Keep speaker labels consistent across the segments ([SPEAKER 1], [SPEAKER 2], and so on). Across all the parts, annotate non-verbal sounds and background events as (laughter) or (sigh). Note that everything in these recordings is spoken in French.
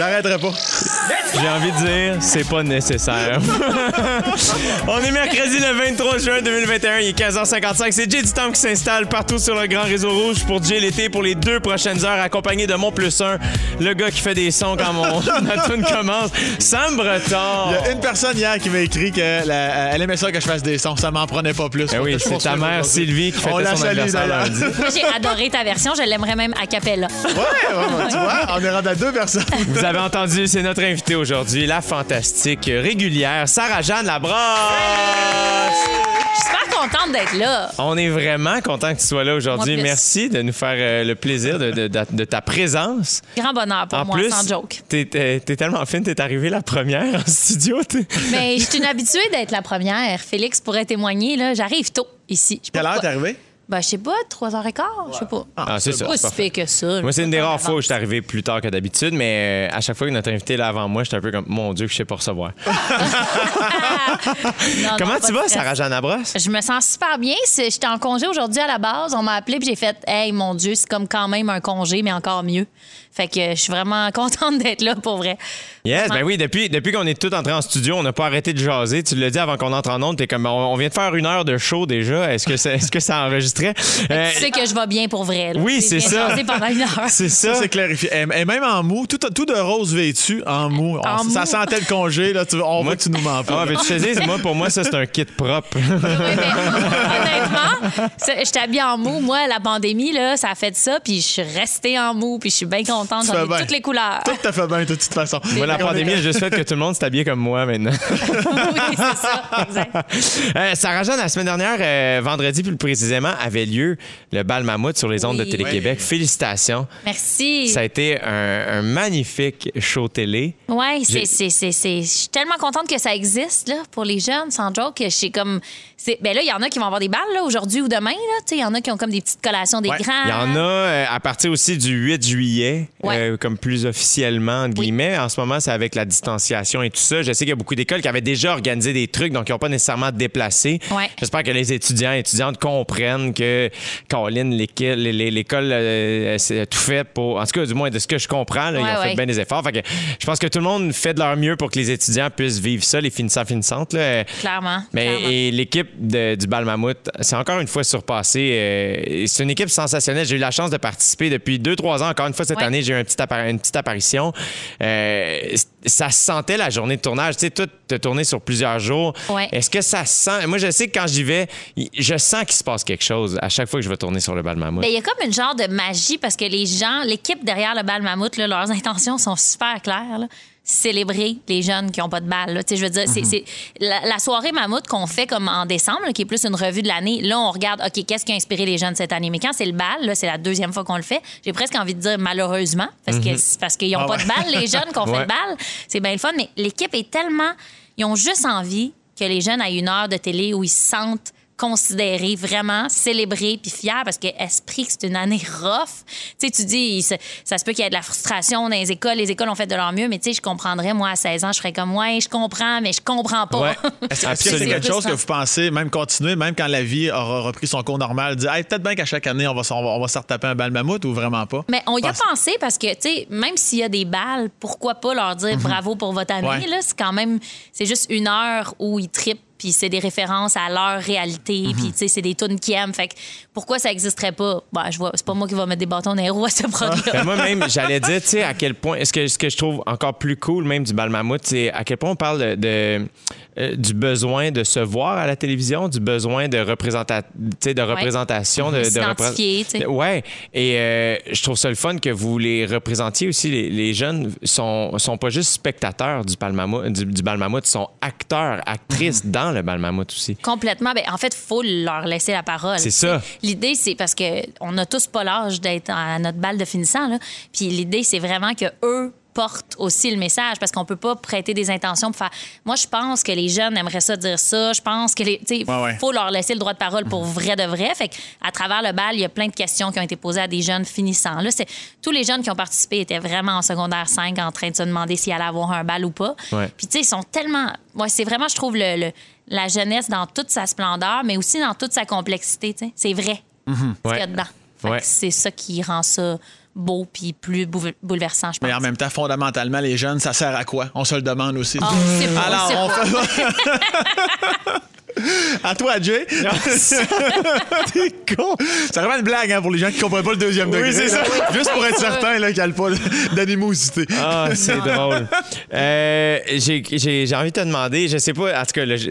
[SPEAKER 1] J'arrêterai pas.
[SPEAKER 2] J'ai envie de dire, c'est pas nécessaire. (laughs) On est mercredi le 23 juin 2021, il est 15h55. C'est Jay du Temps qui s'installe partout sur le grand réseau rouge pour Jay l'été pour les deux prochaines heures, accompagné de mon plus un, le gars qui fait des sons quand mon (laughs) (laughs) tune commence, Sam Breton.
[SPEAKER 1] Il y a une personne hier qui m'a écrit qu'elle aimait ça que je fasse des sons. Ça m'en prenait pas plus.
[SPEAKER 2] Eh oui, c'est ta mère Sylvie qui
[SPEAKER 1] la
[SPEAKER 2] son anniversaire lundi.
[SPEAKER 3] Moi, j'ai adoré ta version. Je l'aimerais même à Capella.
[SPEAKER 1] Ouais, ouais, tu vois, on est rendu à deux personnes.
[SPEAKER 2] Vous avez entendu, c'est notre invitée aujourd'hui, la fantastique régulière Sarah-Jeanne Labrosse.
[SPEAKER 3] Je suis super contente d'être là.
[SPEAKER 2] On est vraiment content que tu sois là aujourd'hui.
[SPEAKER 3] Moi.
[SPEAKER 2] Merci de nous faire euh, le plaisir de, de- de- de ta présence.
[SPEAKER 3] Grand bonheur pour
[SPEAKER 2] en
[SPEAKER 3] moi,
[SPEAKER 2] plus,
[SPEAKER 3] sans joke.
[SPEAKER 2] T'es, t'es- t'es tellement fine, t'es arrivée la première en studio. t'es-
[SPEAKER 3] Mais je suis une habituée d'être la première. Félix pourrait témoigner. là. J'arrive tôt ici. Je sais pas
[SPEAKER 1] Quelle heure t'es
[SPEAKER 3] pourquoi.
[SPEAKER 1] arrivé?
[SPEAKER 3] Ben, je sais pas, 3h15, je sais pas.
[SPEAKER 2] Ah, c'est ça.
[SPEAKER 3] Pas
[SPEAKER 2] c'est
[SPEAKER 3] si
[SPEAKER 2] parfait.
[SPEAKER 3] pire que ça.
[SPEAKER 2] Moi, c'est une des rares fois où je suis arrivé plus tard que d'habitude, mais euh, à chaque fois que notre invité est là avant moi, j'étais un peu comme, mon Dieu, que je sais pas recevoir. (laughs)
[SPEAKER 3] Non,
[SPEAKER 2] Comment
[SPEAKER 3] pas
[SPEAKER 2] tu
[SPEAKER 3] de
[SPEAKER 2] vas,
[SPEAKER 3] stress.
[SPEAKER 2] Sarah-Jeanne Labrosse?
[SPEAKER 3] Je me sens super bien. C'est- J'étais en congé aujourd'hui à la base. On m'a appelé puis j'ai fait Hey, mon Dieu, c'est comme quand même un congé, mais encore mieux. Fait que je suis vraiment (laughs) contente d'être là pour vrai.
[SPEAKER 2] Yes, ben oui, depuis, depuis qu'on est tous entrés en studio, on n'a pas arrêté de jaser. Tu l'as dit avant qu'on entre en onde, t'es comme, on, on vient de faire une heure de show déjà. Est-ce que, ça- est-ce que ça enregistrait? Euh, (laughs)
[SPEAKER 3] Tu sais que je vais bien pour vrai. là.
[SPEAKER 2] oui, c'est ça.
[SPEAKER 3] jasé pendant une heure.
[SPEAKER 2] c'est ça.
[SPEAKER 1] Ça, c'est clarifié. Et, et même en mou, tout, tout de rose vêtu, en mou. On-
[SPEAKER 3] En
[SPEAKER 1] ça
[SPEAKER 3] mou.
[SPEAKER 1] sentait le congé, là. Tu, on voit que tu nous mens pas.
[SPEAKER 2] Ah, mais tu sais, moi, pour moi, ça, c'est un kit propre.
[SPEAKER 3] Oui, mais honnêtement, je t'habille en mou. Moi, la pandémie, là, ça a fait ça, puis je suis restée en mou, puis je suis bien contente. J'en ai
[SPEAKER 1] bien.
[SPEAKER 3] toutes les couleurs.
[SPEAKER 1] Tout t'a fait bien, de toute façon.
[SPEAKER 2] La pandémie a juste fait que tout le monde s'est habillé comme moi maintenant. (laughs)
[SPEAKER 3] oui, c'est ça. Exact.
[SPEAKER 2] Euh, Sarah-Jeanne, la semaine dernière, euh, vendredi plus précisément, avait lieu le bal mammouth sur les ondes de
[SPEAKER 3] Oui.
[SPEAKER 2] Télé-Québec. Félicitations.
[SPEAKER 3] Merci.
[SPEAKER 2] Ça a été un, un magnifique show télé.
[SPEAKER 3] Oui, c'est, Je suis tellement contente que ça existe là, pour les jeunes, sans joke. Je sais comme. C'est... Ben là, il y en a qui vont avoir des balles là, aujourd'hui ou demain. Là. Tu sais, Il y en a qui ont comme des petites collations des
[SPEAKER 1] Ouais.
[SPEAKER 3] grands.
[SPEAKER 2] Il y en a euh, à partir aussi du 8 juillet,
[SPEAKER 3] Ouais.
[SPEAKER 2] euh, comme plus officiellement, entre
[SPEAKER 3] Oui.
[SPEAKER 2] guillemets. En ce moment, c'est avec la distanciation et tout ça. Je sais qu'il y a beaucoup d'écoles qui avaient déjà organisé des trucs, donc ils n'ont pas nécessairement déplacé.
[SPEAKER 3] Ouais.
[SPEAKER 2] J'espère que les étudiants et étudiantes comprennent que, Caroline, l'équil- l'é- l'é- l'école, euh, c'est tout fait pour. En tout cas, du moins, de ce que je comprends, là, ils ont fait bien des efforts. Fait que je pense que tout le monde fait de leur mieux pour que les étudiants puissent vivre ça, les finissants, finissantes. Là.
[SPEAKER 3] Clairement.
[SPEAKER 2] Mais
[SPEAKER 3] clairement.
[SPEAKER 2] et l'équipe de- du Bal Mammouth, c'est encore une fois surpassé. euh, c'est une équipe sensationnelle. J'ai eu la chance de participer depuis deux, trois ans. Encore une fois, cette
[SPEAKER 3] Ouais.
[SPEAKER 2] année, j'ai eu un petit une petite apparition. Euh, ça se sentait la journée de tournage. Tu sais, tout de tourné sur plusieurs jours.
[SPEAKER 3] Ouais.
[SPEAKER 2] Est-ce que ça sent? Moi, je sais que quand j'y vais, je sens qu'il se passe quelque chose à chaque fois que je vais tourner sur le Bal Mammouth.
[SPEAKER 3] Ben, Il y a comme une genre de magie parce que les gens, l'équipe derrière le bal mammouth, là, leurs (laughs) intentions sont super claires. là. Célébrer les jeunes qui n'ont pas de balle. là. Tu sais, Je veux dire, c'est- c'est la, la soirée mammouth qu'on fait comme en décembre, là, qui est plus une revue de l'année. Là, on regarde, OK, qu'est-ce qui a inspiré les jeunes cette année? Mais quand c'est le bal, là, c'est la deuxième fois qu'on le fait, j'ai presque envie de dire malheureusement, parce que c'est parce qu'ils n'ont
[SPEAKER 1] Ah
[SPEAKER 3] pas
[SPEAKER 1] ouais.
[SPEAKER 3] de balle, les jeunes qu'on (laughs) fait
[SPEAKER 2] Ouais.
[SPEAKER 3] le bal. C'est bien le fun, mais l'équipe est tellement. Ils ont juste envie que les jeunes aient une heure de télé où ils se sentent considérés, vraiment célébrés puis fiers parce que esprit que c'est une année rough. Tu sais, tu dis, ça se peut qu'il y ait de la frustration dans les écoles. Les écoles ont fait de leur mieux, mais tu sais, je comprendrais, moi, à 16 ans, je serais comme, ouais, je comprends, mais je comprends pas.
[SPEAKER 2] Ouais.
[SPEAKER 1] Est-ce (laughs) est-ce que c'est quelque chose que vous pensez, même continuer, même quand la vie aura repris son cours normal, dire hey, peut-être bien qu'à chaque année, on va, on va, on va se retaper un bal mammouth ou vraiment pas?
[SPEAKER 3] Mais on y a
[SPEAKER 1] Pense-
[SPEAKER 3] pensé parce que, tu sais, même s'il y a des balles, pourquoi pas leur dire bravo pour votre année?
[SPEAKER 1] Ouais.
[SPEAKER 3] là? C'est quand même, c'est juste une heure où ils trippent, puis c'est des références à leur réalité, puis tu sais, c'est des tunes qu'ils aiment. Fait que pourquoi ça existerait pas? Ben, je vois, c'est pas moi qui va mettre des bâtons dans les roues à ce prod-là.
[SPEAKER 2] Ben, moi même, j'allais dire, tu sais, à quel point, est-ce que ce que je trouve encore plus cool même du bal mammouth, c'est à quel point on parle de, euh, du besoin de se voir à la télévision, du besoin de, représenta- de représentation. De, de
[SPEAKER 3] sais.
[SPEAKER 2] Ouais. Et euh, je trouve ça le fun que vous les représentiez aussi. Les, les jeunes sont, sont pas juste spectateurs du, du, du bal mammouth, ils sont acteurs, actrices
[SPEAKER 3] Mhm.
[SPEAKER 2] dans le bal mammouth aussi.
[SPEAKER 3] Complètement. Ben, en fait, il faut leur laisser la parole.
[SPEAKER 2] C'est ça.
[SPEAKER 3] L'idée, c'est parce que on n'a tous pas l'âge d'être à notre balle de finissant. Là. Puis l'idée, c'est vraiment que eux portent aussi le message parce qu'on peut pas prêter des intentions pour faire. Moi, je pense que les jeunes aimeraient ça dire ça. Je pense que les, tu sais,
[SPEAKER 1] Ouais, ouais.
[SPEAKER 3] faut leur laisser le droit de parole pour vrai de vrai. Fait à travers le bal, il y a plein de questions qui ont été posées à des jeunes finissants. Là, c'est tous les jeunes qui ont participé étaient vraiment en secondaire 5 en train de se demander s'ils allaient avoir un bal ou pas.
[SPEAKER 2] Ouais.
[SPEAKER 3] Puis tu sais, ils sont tellement. Moi, c'est vraiment, je trouve le, le- la jeunesse dans toute sa splendeur, mais aussi dans toute sa complexité. C'est vrai. Ce qu'il y a dedans. C'est ça qui rend ça beau puis plus bouleversant, je pense.
[SPEAKER 1] Mais en même temps, fondamentalement, les jeunes, ça sert à quoi? On se le demande aussi.
[SPEAKER 3] Ah, pas,
[SPEAKER 1] Alors, on fait... (laughs) À toi, Jay. (laughs) T'es con. C'est vraiment une blague hein, pour les gens qui comprennent pas le deuxième degré.
[SPEAKER 2] c'est
[SPEAKER 1] là.
[SPEAKER 2] ça.
[SPEAKER 1] Juste pour être certain là, qu'il n'y a pas d'animosité.
[SPEAKER 2] Ah, c'est (laughs) drôle. Euh, j'ai, j'ai- j'ai envie de te demander, je sais pas, en tout cas, là, je,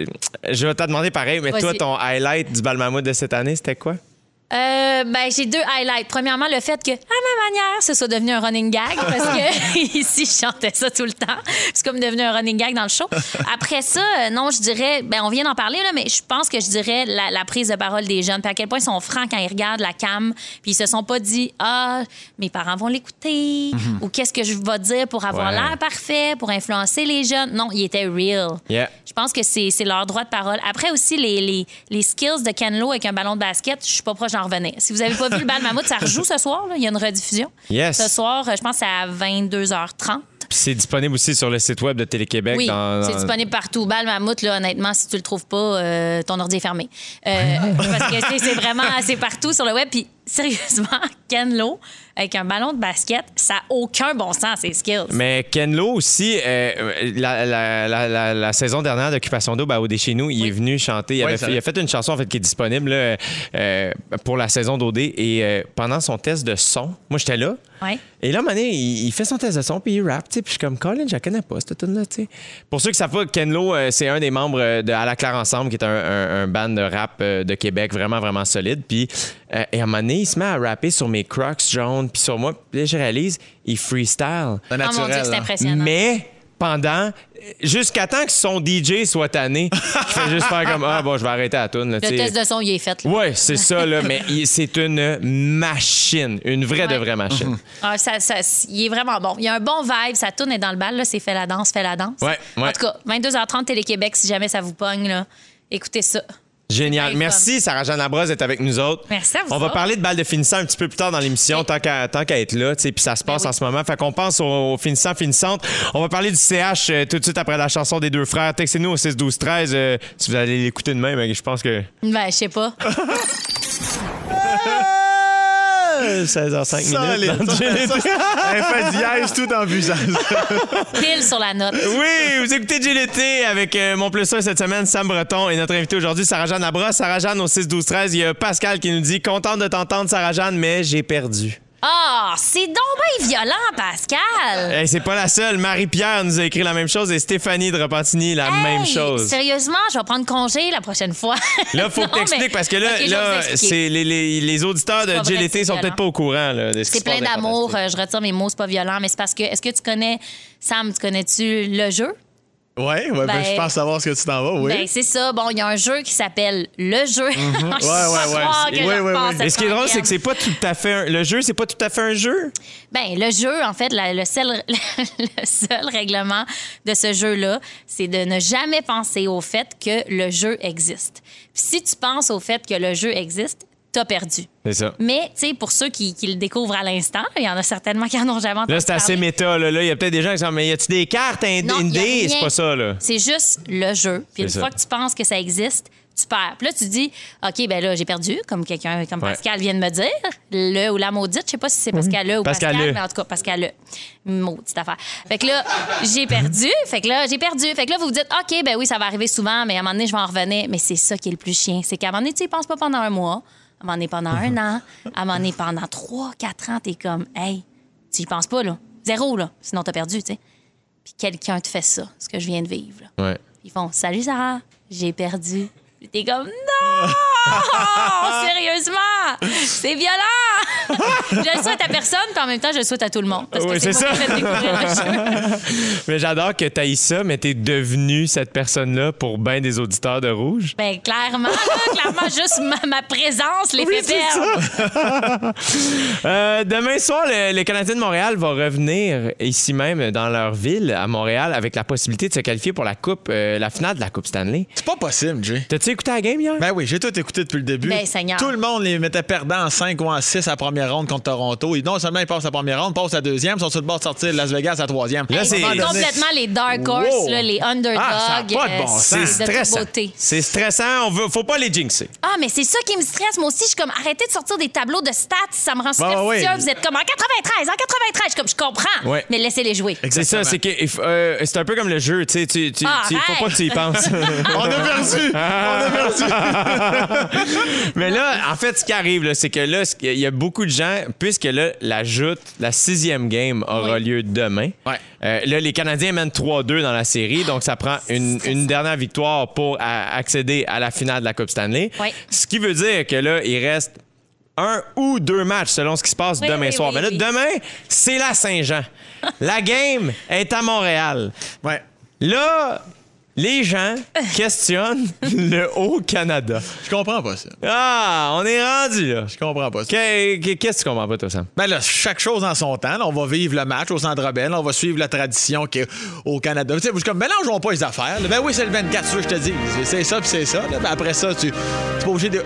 [SPEAKER 2] je vais te demander pareil, mais
[SPEAKER 3] Vas-y.
[SPEAKER 2] toi, ton highlight du bal mammouth de cette année, c'était quoi?
[SPEAKER 3] Euh, ben, j'ai deux highlights. Premièrement, le fait que, à ma manière, ce soit devenu un running gag, parce que (laughs) (laughs) ici, je chantais ça tout le temps. C'est comme devenu un running gag dans le show. Après ça, euh, non, je dirais, ben, on vient d'en parler, là, mais je pense que je dirais la, la prise de parole des jeunes, puis à quel point ils sont francs quand ils regardent la cam, puis ils se sont pas dit, ah, mes parents vont l'écouter, ou qu'est-ce que je vais dire pour avoir
[SPEAKER 2] Ouais.
[SPEAKER 3] l'air parfait, pour influencer les jeunes. Non, ils étaient real.
[SPEAKER 2] Yeah.
[SPEAKER 3] Je pense que c'est c'est leur droit de parole. Après aussi, les, les, les skills de Ken Lo avec un ballon de basket, je suis pas proche revenir. Si vous avez pas vu le bal mammouth, ça (laughs) rejoue ce soir. là. Il y a une rediffusion.
[SPEAKER 2] Yes.
[SPEAKER 3] Ce soir, euh, je pense c'est à 22h30.
[SPEAKER 2] Puis c'est disponible aussi sur le site web de Télé-Québec.
[SPEAKER 3] Oui,
[SPEAKER 2] dans-
[SPEAKER 3] c'est disponible partout. Bal mammouth, là, honnêtement, si tu le trouves pas, euh, ton ordi est fermé. Euh, parce que c'est- c'est vraiment, c'est partout sur le web. Puis sérieusement, (laughs) Ken Lo avec un ballon de basket, ça n'a aucun bon sens, ces skills.
[SPEAKER 2] Mais Ken Lo aussi, euh, la, la- la- la- la saison dernière d'Occupation d'eau, ben, au chez nous, il est venu chanter. Il,
[SPEAKER 1] Oui,
[SPEAKER 2] avait
[SPEAKER 1] c'est
[SPEAKER 2] fait, il a fait une chanson en fait, qui est disponible là, euh, pour la saison d'OD. Et euh, pendant son test de son, moi j'étais là.
[SPEAKER 3] Ouais.
[SPEAKER 2] Et là, à un moment donné, il, il fait son test de son, puis il rappe, tu sais, puis je suis comme, Colin, je la connais pas, cette tune là tu sais. Pour ceux qui savent pas, Ken Lo, euh, c'est un des membres euh, de À la Claire Ensemble, qui est un, un- un band de rap euh, de Québec vraiment, vraiment solide. Puis, euh, et à un moment donné, il se met à rapper sur mes crocs jaunes, puis sur moi, puis là, je réalise, il freestyle.
[SPEAKER 1] C'est
[SPEAKER 3] Oh mon Dieu, c'est
[SPEAKER 1] là.
[SPEAKER 3] impressionnant.
[SPEAKER 2] Mais pendant, jusqu'à temps que son DJ soit tanné, (laughs) il fait juste faire comme, ah bon, je vais arrêter la tune.
[SPEAKER 3] Le
[SPEAKER 2] tu sais.
[SPEAKER 3] test de son, il est fait. là.
[SPEAKER 2] Ouais, c'est ça, là, mais il- c'est une machine, une vraie de vraie machine.
[SPEAKER 3] Ah, ça, ça- il est vraiment bon. Il y a un bon vibe. Ça tourne est dans le bal. Là, c'est fait la danse, fait la danse.
[SPEAKER 2] Ouais, ouais.
[SPEAKER 3] En tout cas, 22h30 Télé-Québec, si jamais ça vous pogne, là, écoutez ça.
[SPEAKER 2] Génial. Merci, Sarah-Jeanne Labrosse, d'être avec nous autres.
[SPEAKER 3] Merci à vous
[SPEAKER 2] On va
[SPEAKER 3] autres.
[SPEAKER 2] parler de balle de finissant un petit peu plus tard dans l'émission,
[SPEAKER 3] Oui.
[SPEAKER 2] tant qu'à être là, tu sais, puis ça se passe
[SPEAKER 3] Ben oui.
[SPEAKER 2] en ce moment. Fait qu'on pense aux, aux finissants, finissantes. On va parler du CH euh, tout de suite après la chanson des deux frères. Textez-nous au 6 12 13 euh, si vous allez l'écouter de même, mais je pense que
[SPEAKER 3] Ben, je sais pas. (laughs)
[SPEAKER 2] 16h05
[SPEAKER 1] Solide.
[SPEAKER 2] minutes. dans.
[SPEAKER 1] Un (laughs) fait dièse tout en. (laughs)
[SPEAKER 3] Pile sur la note.
[SPEAKER 2] Oui, vous écoutez JLT avec euh, mon plus 1 cette semaine, Sam Breton, et notre invité aujourd'hui, Sarah-Jeanne Labrosse. Sarah-Jeanne au 6 12 13 il y a Pascal qui nous dit « Contente de t'entendre, Sarah-Jeanne, mais j'ai perdu ».
[SPEAKER 3] Ah, c'est donc bien violent, Pascal.
[SPEAKER 2] Hey, c'est pas la seule. Marie-Pierre nous a écrit la même chose et Stéphanie de Repentigny la
[SPEAKER 3] Hey,
[SPEAKER 2] même chose.
[SPEAKER 3] Sérieusement, je vais prendre congé la prochaine fois. (laughs)
[SPEAKER 2] Là, faut
[SPEAKER 3] Non,
[SPEAKER 2] que t'expliques
[SPEAKER 3] mais-
[SPEAKER 2] parce que là, là c'est les, les- les auditeurs de
[SPEAKER 3] c'est
[SPEAKER 2] sont peut-être pas au courant là, de ce
[SPEAKER 3] C'est plein d'amour. euh, Je retire mes mots, c'est pas violent, mais c'est parce que. Est-ce que tu connais, Sam, tu connais-tu le jeu?
[SPEAKER 1] Oui, ouais, ben,
[SPEAKER 3] Ben-
[SPEAKER 1] je pense savoir ce que tu t'en vas, oui.
[SPEAKER 3] Ben, c'est ça. Bon, il y a un jeu qui s'appelle Le jeu. (laughs) Je
[SPEAKER 1] Mhm. Ouais, ouais, ouais. Oui, oui,
[SPEAKER 2] Et ce qui est drôle, c'est que c'est pas tout à fait un- le jeu, c'est pas tout à fait un jeu?
[SPEAKER 3] Ben, le jeu, en fait, la- le, seul, (laughs) le seul règlement de ce jeu-là, c'est de ne jamais penser au fait que le jeu existe. Puis si tu penses au fait que le jeu existe, t'as perdu.
[SPEAKER 2] C'est ça.
[SPEAKER 3] Mais, tu sais, pour ceux qui, qui le découvrent à l'instant, il y en a certainement qui en ont jamais entendu
[SPEAKER 2] Là, c'est assez méta. Là, Là, il y a peut-être des gens qui disent Mais y a-tu des cartes
[SPEAKER 3] a
[SPEAKER 2] indées. C'est pas ça, là.
[SPEAKER 3] C'est juste le jeu. Puis une
[SPEAKER 2] ça.
[SPEAKER 3] fois que tu penses que ça existe, tu perds. Puis là, tu dis, OK, ben là, j'ai perdu, comme quelqu'un, comme
[SPEAKER 2] Ouais.
[SPEAKER 3] Pascal vient de me dire. Le ou la maudite, je sais pas si c'est Pascal le ou
[SPEAKER 2] Pascal
[SPEAKER 3] Pascal,
[SPEAKER 2] le.
[SPEAKER 3] mais en tout cas, Pascal le. Maudite affaire. Fait que là, j'ai perdu. Fait que là, j'ai perdu. Fait que là, vous vous dites, OK, ben oui, ça va arriver souvent, mais à un moment donné, je vais en revenir. Mais c'est ça qui est le plus chien. C'est qu'à un moment donné, tu y penses pas pendant un mois, à moment donné, pendant un an, à moment donné, pendant trois, quatre ans, t'es comme, hey, tu y penses pas, là. Zéro, là. Sinon, t'as perdu, tu sais. Puis quelqu'un te fait ça, ce que je viens de vivre, là.
[SPEAKER 2] Ouais.
[SPEAKER 3] Ils font Salut Sarah, j'ai perdu. Puis T'es comme Non! (laughs) Sérieusement! C'est violent! (laughs) je le souhaite à personne, puis en même temps, je le souhaite à tout le monde. Parce que
[SPEAKER 2] Oui,
[SPEAKER 3] c'est
[SPEAKER 2] c'est
[SPEAKER 3] moi qui
[SPEAKER 2] ça. (laughs) Mais j'adore que tu ça, mais t'es devenu cette personne-là pour bien des auditeurs de Rouge.
[SPEAKER 3] Ben, clairement, là, clairement, juste ma, ma présence les fait perdre.
[SPEAKER 2] Euh, demain soir, le, le Canadien de Montréal va revenir ici même dans leur ville, à Montréal, avec la possibilité de se qualifier pour la coupe, euh, la finale de la Coupe Stanley.
[SPEAKER 1] C'est pas possible, Jay.
[SPEAKER 2] T'as-tu écouté la game hier?
[SPEAKER 1] Ben oui, j'ai tout écouté depuis le début.
[SPEAKER 3] Ben, Seigneur.
[SPEAKER 1] Tout le monde les mettait perdants en 5 ou en 6 à la première ronde contre Toronto. Et non seulement ils passent à la première ronde, ils passent à la deuxième, ils sont sur le bord de sortir de Las Vegas à la troisième.
[SPEAKER 2] Là,
[SPEAKER 3] Hey,
[SPEAKER 2] c'est-
[SPEAKER 3] complètement les dark horse,
[SPEAKER 1] Wow.
[SPEAKER 3] là, les underdogs.
[SPEAKER 1] Ah, ça a pas de bon
[SPEAKER 3] euh,
[SPEAKER 1] sens.
[SPEAKER 2] C'est stressant. C'est stressant. On veut, faut pas les jinxer.
[SPEAKER 3] Ah, mais c'est ça qui me stresse. Moi aussi, je suis comme, arrêtez de sortir des tableaux de stats. Ça me rend
[SPEAKER 1] Ah,
[SPEAKER 3] superstitieuse. Vous êtes comme en 93, en 93. Je, comme, je comprends,
[SPEAKER 2] Ouais.
[SPEAKER 3] mais laissez-les jouer.
[SPEAKER 2] C'est ça, c'est euh, c'est un peu comme le jeu, tu sais, tu, tu,
[SPEAKER 3] Ah,
[SPEAKER 2] tu- faut pas que tu y penses. (laughs)
[SPEAKER 1] On a perdu! On a perdu! (laughs)
[SPEAKER 2] Mais là, en fait, ce qui arrive, c'est que là, il y a beaucoup de gens, puisque là, la joute, la sixième game aura lieu demain.
[SPEAKER 1] Ouais.
[SPEAKER 2] Euh, là, les Canadiens mènent 3-2 dans la série, donc ça prend une, une dernière victoire pour à- accéder à la finale de la Coupe Stanley.
[SPEAKER 3] Oui.
[SPEAKER 2] Ce qui veut dire que là, il reste un ou deux matchs selon ce qui se passe
[SPEAKER 3] Oui,
[SPEAKER 2] demain
[SPEAKER 3] oui,
[SPEAKER 2] soir.
[SPEAKER 3] oui,
[SPEAKER 2] Mais là, demain, c'est la Saint-Jean. la game est à Montréal.
[SPEAKER 1] Ouais.
[SPEAKER 2] Là, les gens (laughs) questionnent le Haut-Canada.
[SPEAKER 1] Je comprends pas ça.
[SPEAKER 2] Ah, on est rendu là.
[SPEAKER 1] Je comprends pas ça.
[SPEAKER 2] Que- que- Qu'est-ce que tu comprends pas, toi, Sam?
[SPEAKER 1] Ben là, chaque chose en son temps. là. on va vivre le match au Centre Bell. On va suivre la tradition qu'il y a au Canada. Tu sais, je suis comme, mélangeons pas les affaires. là. Ben oui, c'est le 24, c'est ça que je te dis. C'est- ça, puis c'est ça. là. Ben après ça, tu tu es pas obligé de...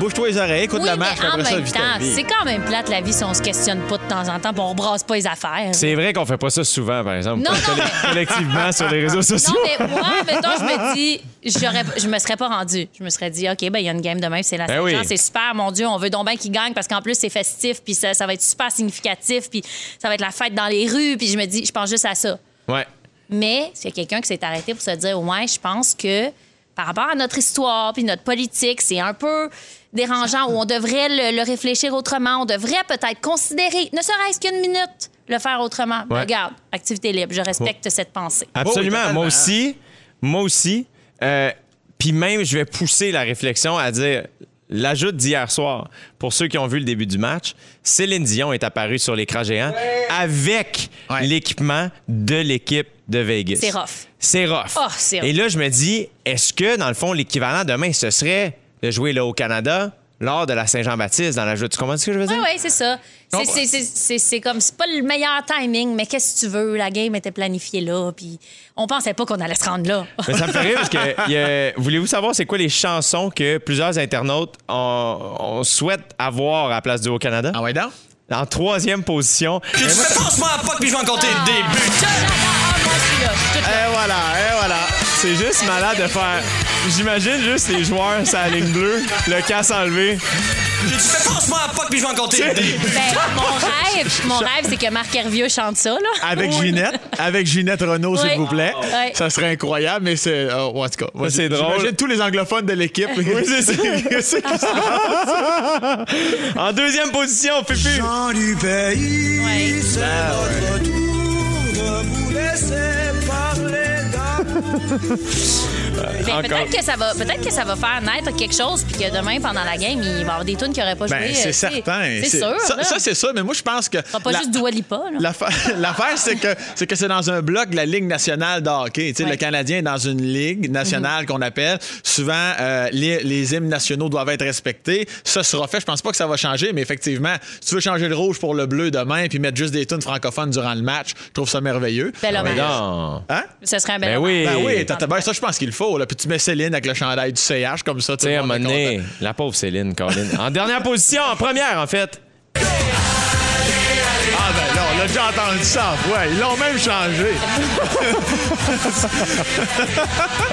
[SPEAKER 1] Bouge-toi les oreilles, écoute
[SPEAKER 3] Oui,
[SPEAKER 1] le
[SPEAKER 3] mais
[SPEAKER 1] match, puis
[SPEAKER 3] en
[SPEAKER 1] après ça,
[SPEAKER 3] même temps, c'est quand même plate la vie si on se questionne pas de temps en temps, puis on brasse pas les affaires.
[SPEAKER 2] C'est vrai qu'on fait pas ça souvent, par exemple,
[SPEAKER 3] Non, (laughs) non,
[SPEAKER 2] colle-
[SPEAKER 3] mais-
[SPEAKER 2] collectivement sur les réseaux
[SPEAKER 3] Non,
[SPEAKER 2] sociaux.
[SPEAKER 3] mais moi, mettons, je me dis, j'aurais, je me serais pas rendue. Je me serais dit, OK, ben il y a une game demain, puis c'est la
[SPEAKER 2] Ben oui.
[SPEAKER 3] c'est super, mon Dieu, on veut donc bien qu'il gagne parce qu'en plus, c'est festif, puis ça, ça va être super significatif, puis ça va être la fête dans les rues, puis je me dis, je pense juste à ça.
[SPEAKER 2] Ouais.
[SPEAKER 3] Mais s'il y a quelqu'un qui s'est arrêté pour se dire, ouais, je pense que par rapport à notre histoire puis notre politique, c'est un peu dérangeant ou on devrait le, le réfléchir autrement. On devrait peut-être considérer, ne serait-ce qu'une minute, le faire autrement.
[SPEAKER 2] Ouais.
[SPEAKER 3] Regarde, activité libre, je respecte cette pensée.
[SPEAKER 2] Absolument.
[SPEAKER 1] Oh oui,
[SPEAKER 2] moi aussi. Moi aussi. Euh, Puis même, je vais pousser la réflexion à dire l'ajout d'hier soir, pour ceux qui ont vu le début du match, Céline Dion est apparue sur l'écran géant avec
[SPEAKER 1] Ouais.
[SPEAKER 2] l'équipement de l'équipe de Vegas.
[SPEAKER 3] C'est rough.
[SPEAKER 2] C'est rough.
[SPEAKER 3] Oh, c'est rough.
[SPEAKER 2] Et là, je me dis, est-ce que, dans le fond, l'équivalent demain, ce serait de jouer là au Canada? Lors de la Saint-Jean-Baptiste dans la jeu? Tu comprends ce que je veux dire?
[SPEAKER 3] Oui, oui, c'est ça. C'est- comme, c'est pas le meilleur timing, mais qu'est-ce que tu veux? La game était planifiée là, puis on pensait pas qu'on allait se rendre là.
[SPEAKER 2] Mais ça me fait rire parce que voulez-vous savoir c'est quoi les chansons que plusieurs internautes ont, ont souhaitent avoir à la place du Haut-Canada?
[SPEAKER 1] Ah ouais, donc?
[SPEAKER 2] En troisième position.
[SPEAKER 4] Tu fais franchement pas que puis je vais en compter le début.
[SPEAKER 3] Ah, moi, je suis là. Je suis toute là.
[SPEAKER 2] Et voilà, et voilà. C'est juste malade de faire. J'imagine juste les joueurs la ligne bleue, le casse enlevé.
[SPEAKER 4] Tu fais franchement pas que puis je vais en compter.
[SPEAKER 3] Ben, mon rêve, mon rêve, c'est que Marc Hervieux chante ça, là.
[SPEAKER 1] Avec Ginette, avec Ginette Renault, s'il
[SPEAKER 3] Oui.
[SPEAKER 1] vous plaît.
[SPEAKER 3] Ouais.
[SPEAKER 1] Ça serait incroyable, mais c'est. oh, en tout cas,
[SPEAKER 2] c'est drôle.
[SPEAKER 1] J'imagine tous les anglophones de l'équipe. oui,
[SPEAKER 2] c'est ça. (laughs) En deuxième position, Fifi.
[SPEAKER 4] du pays,
[SPEAKER 3] Ouais.
[SPEAKER 4] c'est votre tour de vous laisser 哈哈哈哈
[SPEAKER 3] Ben,
[SPEAKER 2] Encore.
[SPEAKER 3] peut-être que ça va, peut-être que ça va faire naître quelque chose, puis que demain, pendant la game, il va y avoir des tunes qui n'auraient pas joué.
[SPEAKER 1] Ben,
[SPEAKER 3] euh,
[SPEAKER 1] c'est
[SPEAKER 3] sais.
[SPEAKER 1] certain.
[SPEAKER 3] C'est sûr.
[SPEAKER 1] Ça, c'est sûr, mais moi, je pense que.
[SPEAKER 3] Sera pas
[SPEAKER 1] la-
[SPEAKER 3] juste Dua Lipa, là.
[SPEAKER 1] L'affaire, (laughs) l'affaire, c'est que c'est que c'est dans un bloc de la Ligue nationale de hockey. Tu sais,
[SPEAKER 3] Ouais.
[SPEAKER 1] Le Canadien est dans une ligue nationale
[SPEAKER 3] Mhm.
[SPEAKER 1] qu'on appelle. Souvent, euh, les, les hymnes nationaux doivent être respectés. Ça sera fait. Je pense pas que ça va changer, mais effectivement, si tu veux changer le rouge pour le bleu demain puis mettre juste des tunes francophones durant le match, je trouve ça merveilleux.
[SPEAKER 3] Bel hommage.
[SPEAKER 2] Non.
[SPEAKER 1] Hein?
[SPEAKER 3] Ce serait un bel
[SPEAKER 2] Ben
[SPEAKER 3] hommage.
[SPEAKER 2] oui.
[SPEAKER 1] Ben oui, t'as- ben ça, je pense qu'il faut. Là. Puis tu mets Céline avec le chandail du CH comme ça.
[SPEAKER 2] Tu sais, à un moment donné, la pauvre Céline, Colin. En dernière position, en première, en fait.
[SPEAKER 1] Ah l'a déjà entendu ça. Ouais, ils l'ont même changé. (laughs)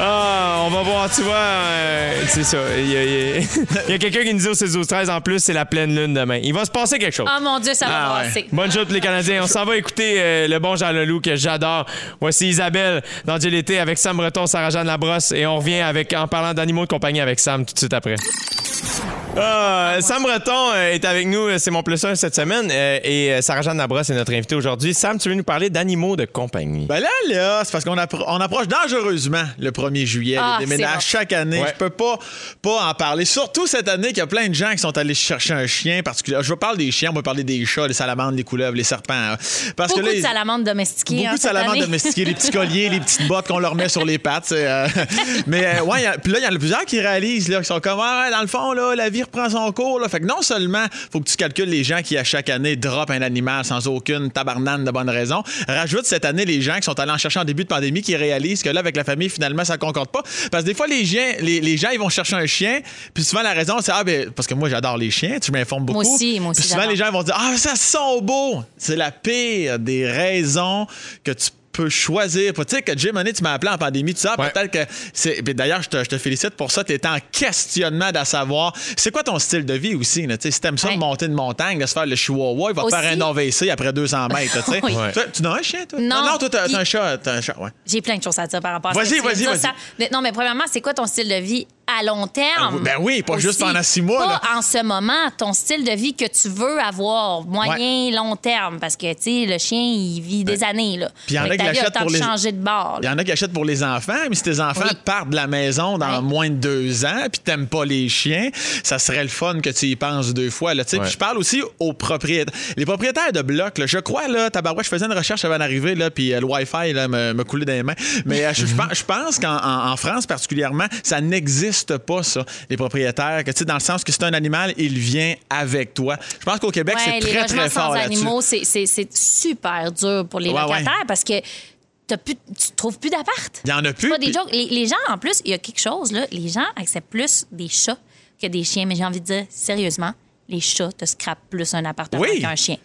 [SPEAKER 2] Ah, on va voir, tu vois, euh, c'est ça. Il y a, (laughs) quelqu'un qui nous dit au 16 13 en plus, c'est la pleine lune demain. Il va se passer quelque chose.
[SPEAKER 3] Oh mon Dieu, ça va
[SPEAKER 1] Ah ouais.
[SPEAKER 3] passer.
[SPEAKER 2] Bonne journée pour les Canadiens. On s'en va écouter euh, le bon Jean Leloup que j'adore. Voici Isabelle dans Dieu l'été avec Sam Breton, Sarah-Jeanne Labrosse et on revient avec en parlant d'animaux de compagnie avec Sam tout de suite après. Ah, Sam Breton euh, est avec nous, c'est mon plus un cette semaine. euh, et euh, Sarah-Jeanne Labrosse est notre invitée aujourd'hui. Sam, tu veux nous parler d'animaux de compagnie?
[SPEAKER 1] Ben là, là, c'est parce qu'on appro- on approche dangereusement le 1er juillet.
[SPEAKER 3] Ah, c'est bon.
[SPEAKER 1] chaque année.
[SPEAKER 2] Ouais.
[SPEAKER 1] Je peux pas, pas en parler. Surtout cette année qu'il y a plein de gens qui sont allés chercher un chien particulier. Je vais parler des chiens, on va parler des chats, les salamandres, les couleuvres, les serpents. hein. Parce
[SPEAKER 3] Beaucoup
[SPEAKER 1] que là,
[SPEAKER 3] de salamandres domestiquées.
[SPEAKER 1] Beaucoup
[SPEAKER 3] hein,
[SPEAKER 1] de salamandres domestiquées, les petits colliers, les petites bottes qu'on leur met sur les pattes. c'est, euh, (laughs) Mais euh, ouais, il y a- puis là, il y en a plusieurs qui réalisent, là, qui sont comme, Ah, dans le fond, là, la vie reprend son cours. Là. Fait que non seulement faut que tu calcules les gens qui, à chaque année, drop un animal sans aucune tabarnane de bonne raison, rajoute cette année les gens qui sont allés en chercher en début de pandémie qui réalisent que là, avec la famille, finalement, ça concorde pas. Parce que des fois, les, chiens, les, les gens, ils vont chercher un chien, puis souvent, la raison, c'est, ah, ben, parce que moi, j'adore les chiens, tu je m'informe beaucoup.
[SPEAKER 3] Moi aussi, moi aussi,
[SPEAKER 1] Puis souvent, les gens vont dire, ah, ça sent beau. C'est la pire des raisons que tu peux choisir. Tu sais, que Jim Money, tu m'as appelé en pandémie, tu sais,
[SPEAKER 2] Ouais.
[SPEAKER 1] peut-être que c'est. puis D'ailleurs, je te, je te félicite pour ça. Tu es en questionnement d'à savoir. C'est quoi ton style de vie aussi? Là, tu sais, si t'aimes ça
[SPEAKER 3] Ouais.
[SPEAKER 1] de monter une montagne, de se faire le chihuahua, il va te
[SPEAKER 3] Aussi.
[SPEAKER 1] faire un AVC après 200 mètres. tu sais? (laughs)
[SPEAKER 3] Oui.
[SPEAKER 2] Ouais.
[SPEAKER 1] Toi, Tu as un chien, toi?
[SPEAKER 3] Non.
[SPEAKER 1] non, toi, t'as un chat. T'as un chat, ouais.
[SPEAKER 3] J'ai plein de choses à dire par rapport à
[SPEAKER 1] Vas-y,
[SPEAKER 3] ça. Tu
[SPEAKER 1] vas-y, vas-y.
[SPEAKER 3] Mais non, mais premièrement, c'est quoi ton style de vie à long terme?
[SPEAKER 1] Ben oui, pas juste pendant six mois,
[SPEAKER 3] Pas
[SPEAKER 1] là.
[SPEAKER 3] en ce moment, ton style de vie que tu veux avoir, moyen, long terme. Parce que, tu sais, le chien, il vit des années, là.
[SPEAKER 1] Puis il y en a qui l'achètent pour les-
[SPEAKER 3] changer de bord.
[SPEAKER 1] Il y en a qui achètent pour les enfants, mais si tes enfants
[SPEAKER 3] Oui.
[SPEAKER 1] partent de la maison dans
[SPEAKER 3] Ouais.
[SPEAKER 1] moins de deux ans, puis t'aimes pas les chiens, ça serait le fun que tu y penses deux fois. Là, tu sais.
[SPEAKER 2] Ouais.
[SPEAKER 1] Je parle aussi aux propriétaires. Les propriétaires de blocs, là, je crois, là, tabarouette, je faisais une recherche avant d'arriver, là, puis euh, le Wi-Fi là, me, me coulait dans les mains. Mais euh, je, je pense- je pense qu'en en- en France particulièrement, ça n'existe pas, ça, les propriétaires. Que, tu sais, dans le sens que c'est un animal, il vient avec toi. Je pense qu'au Québec,
[SPEAKER 3] Ouais,
[SPEAKER 1] c'est
[SPEAKER 3] les
[SPEAKER 1] très, très fort là-dessus.
[SPEAKER 3] animaux, c'est- super dur pour les
[SPEAKER 1] Ouais,
[SPEAKER 3] locataires
[SPEAKER 1] ouais.
[SPEAKER 3] parce que t'as plus, tu trouves plus d'appart.
[SPEAKER 1] Il y en a plus.
[SPEAKER 3] pas des
[SPEAKER 1] puis-
[SPEAKER 3] jokes. Les, les gens, en plus, il y a quelque chose, là. Les gens acceptent plus des chats que des chiens. Mais j'ai envie de dire, sérieusement, les chats te scrapent plus un appartement
[SPEAKER 1] Oui.
[SPEAKER 3] qu'un chien.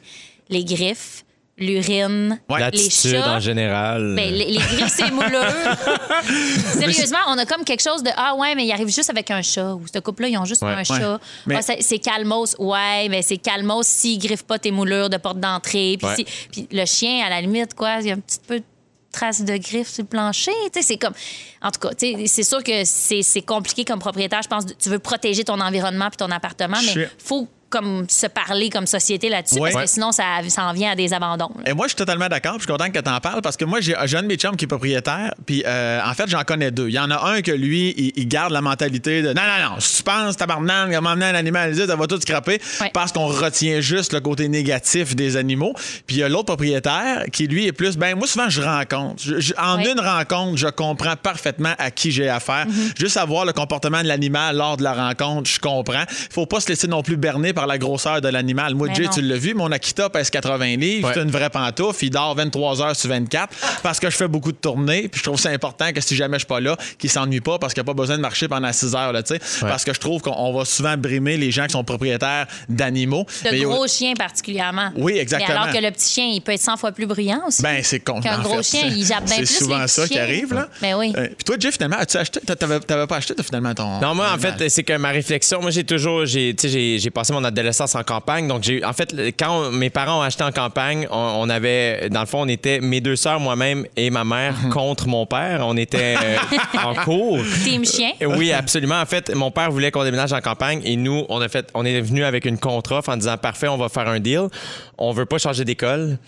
[SPEAKER 3] Les griffes, l'urine,
[SPEAKER 1] Ouais.
[SPEAKER 3] les
[SPEAKER 2] L'attitude
[SPEAKER 3] chats.
[SPEAKER 2] en général.
[SPEAKER 3] Ben, les, les griffes, c'est mouleux. (laughs) Sérieusement, on a comme quelque chose de Ah ouais, mais il arrive juste avec un chat. Ou ce couple-là, ils ont juste
[SPEAKER 2] Ouais.
[SPEAKER 3] un
[SPEAKER 1] Ouais.
[SPEAKER 3] chat.
[SPEAKER 1] Mais-
[SPEAKER 3] Ah, c'est calmos. Ouais, mais c'est calmos s'il griffe pas tes moulures de porte d'entrée. Puis
[SPEAKER 2] Ouais.
[SPEAKER 3] si- puis le chien, à la limite, quoi, il y a un petit peu de traces de griffes sur le plancher. Tu sais, c'est comme. En tout cas, tu sais, c'est sûr que c'est c'est compliqué comme propriétaire. Je pense que tu veux protéger ton environnement puis ton appartement, mais
[SPEAKER 1] suis-
[SPEAKER 3] faut comme se parler comme société là-dessus parce que sinon, ça, ça en vient à des abandons. là.
[SPEAKER 1] Et moi, je suis totalement d'accord. Je suis content que tu en parles parce que moi, j'ai un de mes chums qui est propriétaire. Puis, euh, en fait, j'en connais deux. Il y en a un que lui, il, il garde la mentalité de non, non, non, si tu penses, tabarnak, à m'emmener un animal, ça va tout scraper.
[SPEAKER 3] Ouais.
[SPEAKER 1] Parce qu'on retient juste le côté négatif des animaux. Puis, il y a l'autre propriétaire qui, lui, est plus. Ben, moi, souvent, je rencontre. Je- je- en une rencontre, je comprends parfaitement à qui j'ai affaire.
[SPEAKER 3] Mm-hmm.
[SPEAKER 1] Juste savoir le comportement de l'animal lors de la rencontre, je comprends. Faut pas se laisser non plus berner par la grosseur de l'animal. Moi, Jay, tu l'as vu, mon Akita pèse 80 livres.
[SPEAKER 2] Ouais.
[SPEAKER 1] C'est une vraie pantoufle. Il dort 23 heures sur 24 parce que je fais beaucoup de tournées. Puis je trouve ça important que si jamais je suis pas là, qu'il s'ennuie pas parce qu'il n'y a pas besoin de marcher pendant 6 heures. Là. Parce que je trouve qu'on va souvent brimer les gens qui sont propriétaires d'animaux.
[SPEAKER 3] De
[SPEAKER 1] Mais y a-
[SPEAKER 3] gros chiens particulièrement.
[SPEAKER 1] Oui, exactement.
[SPEAKER 3] Mais alors que le petit chien, il peut être 100 fois plus bruyant aussi.
[SPEAKER 1] Ben, c'est con.
[SPEAKER 3] Qu'un gros
[SPEAKER 1] fait.
[SPEAKER 3] chien, il jappe bien
[SPEAKER 1] C'est
[SPEAKER 3] plus
[SPEAKER 1] souvent
[SPEAKER 3] les
[SPEAKER 1] ça qui arrive. Là.
[SPEAKER 3] Ben oui.
[SPEAKER 1] Euh, Puis toi, Jay, finalement, as-tu acheté? T'avais, pas acheté, toi, finalement, ton.
[SPEAKER 2] Non, moi, en fait, c'est que ma réflexion, moi, j'ai toujours, j'ai passé mon adolescence en campagne. Donc, j'ai, en fait, quand on- mes parents ont acheté en campagne, on, on avait, dans le fond, on était mes deux sœurs, moi-même et ma mère contre mon père. On était euh, en (laughs) cours.
[SPEAKER 3] Team chien.
[SPEAKER 2] Euh, Oui, absolument. En fait, mon père voulait qu'on déménage en campagne et nous, on a fait, on est venu avec une contre-offre en disant parfait, on va faire un deal. On veut pas changer d'école.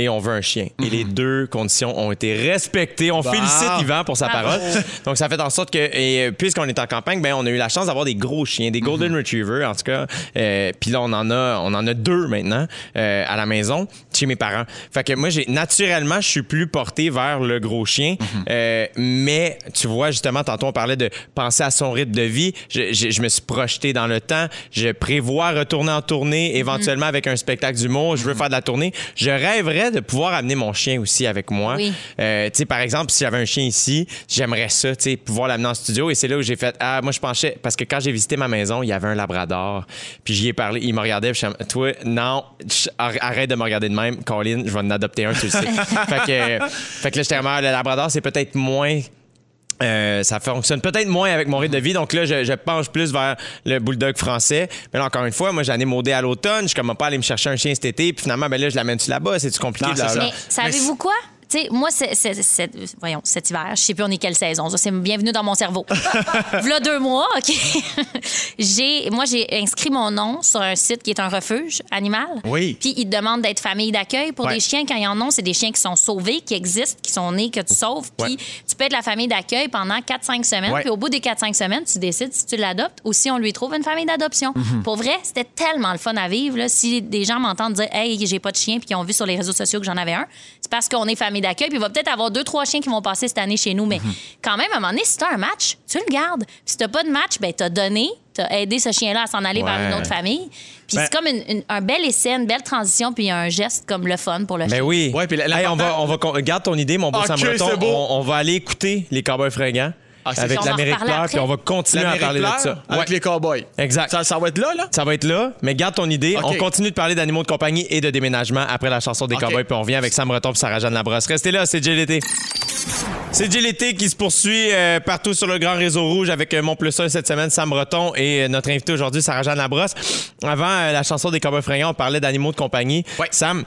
[SPEAKER 2] Et on veut un chien. Et les deux conditions ont été respectées. On
[SPEAKER 1] Bon.
[SPEAKER 2] félicite Yvan pour sa
[SPEAKER 3] Bravo.
[SPEAKER 2] parole. Donc, ça fait en sorte que, euh, puisqu'on est en campagne, ben, on a eu la chance d'avoir des gros chiens, des Golden Retriever, en tout cas. Euh, Puis là, on en a, on en a deux maintenant euh, à la maison, chez mes parents. Fait que moi, j'ai naturellement, je suis plus porté vers le gros chien. Euh, mais tu vois, justement, tantôt, on parlait de penser à son rythme de vie. Je, je- je me suis projeté dans le temps. Je prévois retourner en tournée, éventuellement avec un spectacle d'humour. Je veux faire de la tournée. Je rêverais de pouvoir amener mon chien aussi avec moi.
[SPEAKER 3] Oui.
[SPEAKER 2] Euh, tu sais, par exemple, si j'avais un chien ici, j'aimerais ça, tu sais, pouvoir l'amener en studio. Et c'est là où j'ai fait, ah, moi, je penchais, parce que quand j'ai visité ma maison, il y avait un labrador. Puis j'y ai parlé, il me regardait, puis je toi, non, arrête de me regarder de même, Colin, je vais en adopter un, tu le sais. (laughs) fait que, fait que là, j'étais comme, Ah, le labrador, c'est peut-être moins. Euh, ça fonctionne peut-être moins avec mon rythme de vie. Donc là, je, je penche plus vers le bulldog français. Mais là, encore une fois, moi, j'en ai maudé à l'automne. Je suis comme pas aller me chercher un chien cet été. Puis finalement, ben là, je l'amène-tu là-bas? C'est-tu compliqué?
[SPEAKER 1] Non,
[SPEAKER 2] de
[SPEAKER 1] ça.
[SPEAKER 3] Mais savez-vous quoi? Tu sais, moi, c'est, voyons, cet hiver, je sais plus on est quelle saison. Ça, c'est bienvenu dans mon cerveau. (laughs) V'là deux mois, OK. (laughs) j'ai, moi, j'ai inscrit mon nom sur un site qui est un refuge animal.
[SPEAKER 1] Oui.
[SPEAKER 3] Puis, ils te demandent d'être famille d'accueil pour
[SPEAKER 1] Ouais.
[SPEAKER 3] des chiens. Quand ils en ont, c'est des chiens qui sont sauvés, qui existent, qui sont nés, que tu sauves. Puis, tu peux être la famille d'accueil pendant 4-5 semaines. Puis, au bout des 4-5 semaines, tu décides si tu l'adoptes ou si on lui trouve une famille d'adoption.
[SPEAKER 1] Mhm.
[SPEAKER 3] Pour vrai, c'était tellement le fun à vivre. Là. Si des gens m'entendent dire Hey, j'ai pas de chien, puis qu'ils ont vu sur les réseaux sociaux que j'en avais un, c'est parce qu'on est famille d'accueil. Puis il va peut-être avoir deux, trois chiens qui vont passer cette année chez nous. Mais
[SPEAKER 1] Mhm.
[SPEAKER 3] quand même, à un moment donné, si t'as un match, tu le gardes. Puis si t'as pas de match, ben t'as donné, t'as aidé ce chien-là à s'en aller vers une autre famille. Puis
[SPEAKER 1] Ben-
[SPEAKER 3] c'est comme une- une- un bel essai, une belle transition, puis un geste comme le fun pour le
[SPEAKER 2] Ben
[SPEAKER 3] chien.
[SPEAKER 2] oui.
[SPEAKER 1] Ouais, puis
[SPEAKER 2] Hey, on va,
[SPEAKER 1] l'important-
[SPEAKER 2] on va, con- garde ton idée, mon beau
[SPEAKER 1] Ok,
[SPEAKER 2] Sam Breton.
[SPEAKER 1] c'est beau.
[SPEAKER 2] On, on va aller écouter les Cowboys fringants
[SPEAKER 1] Ah,
[SPEAKER 2] avec l'Amérique pleure, puis on va continuer à parler de ça.
[SPEAKER 1] Avec
[SPEAKER 2] Ouais.
[SPEAKER 1] les cowboys.
[SPEAKER 2] Exact.
[SPEAKER 1] Ça, ça va être là, là?
[SPEAKER 2] Ça va être là, mais garde ton idée. On continue de parler d'animaux de compagnie et de déménagement après la chanson des
[SPEAKER 1] OK.
[SPEAKER 2] Cowboys, puis on revient avec Sam Breton et Sarah-Jeanne Labrosse. Restez là, c'est JLT. C'est JLT qui se poursuit euh, partout sur le grand réseau rouge avec euh, mon plus un cette semaine, Sam Breton, et euh, notre invité aujourd'hui, Sarah-Jeanne Labrosse. Avant euh, la chanson des Cowboys fringants, on parlait d'animaux de compagnie.
[SPEAKER 1] Ouais.
[SPEAKER 2] Sam,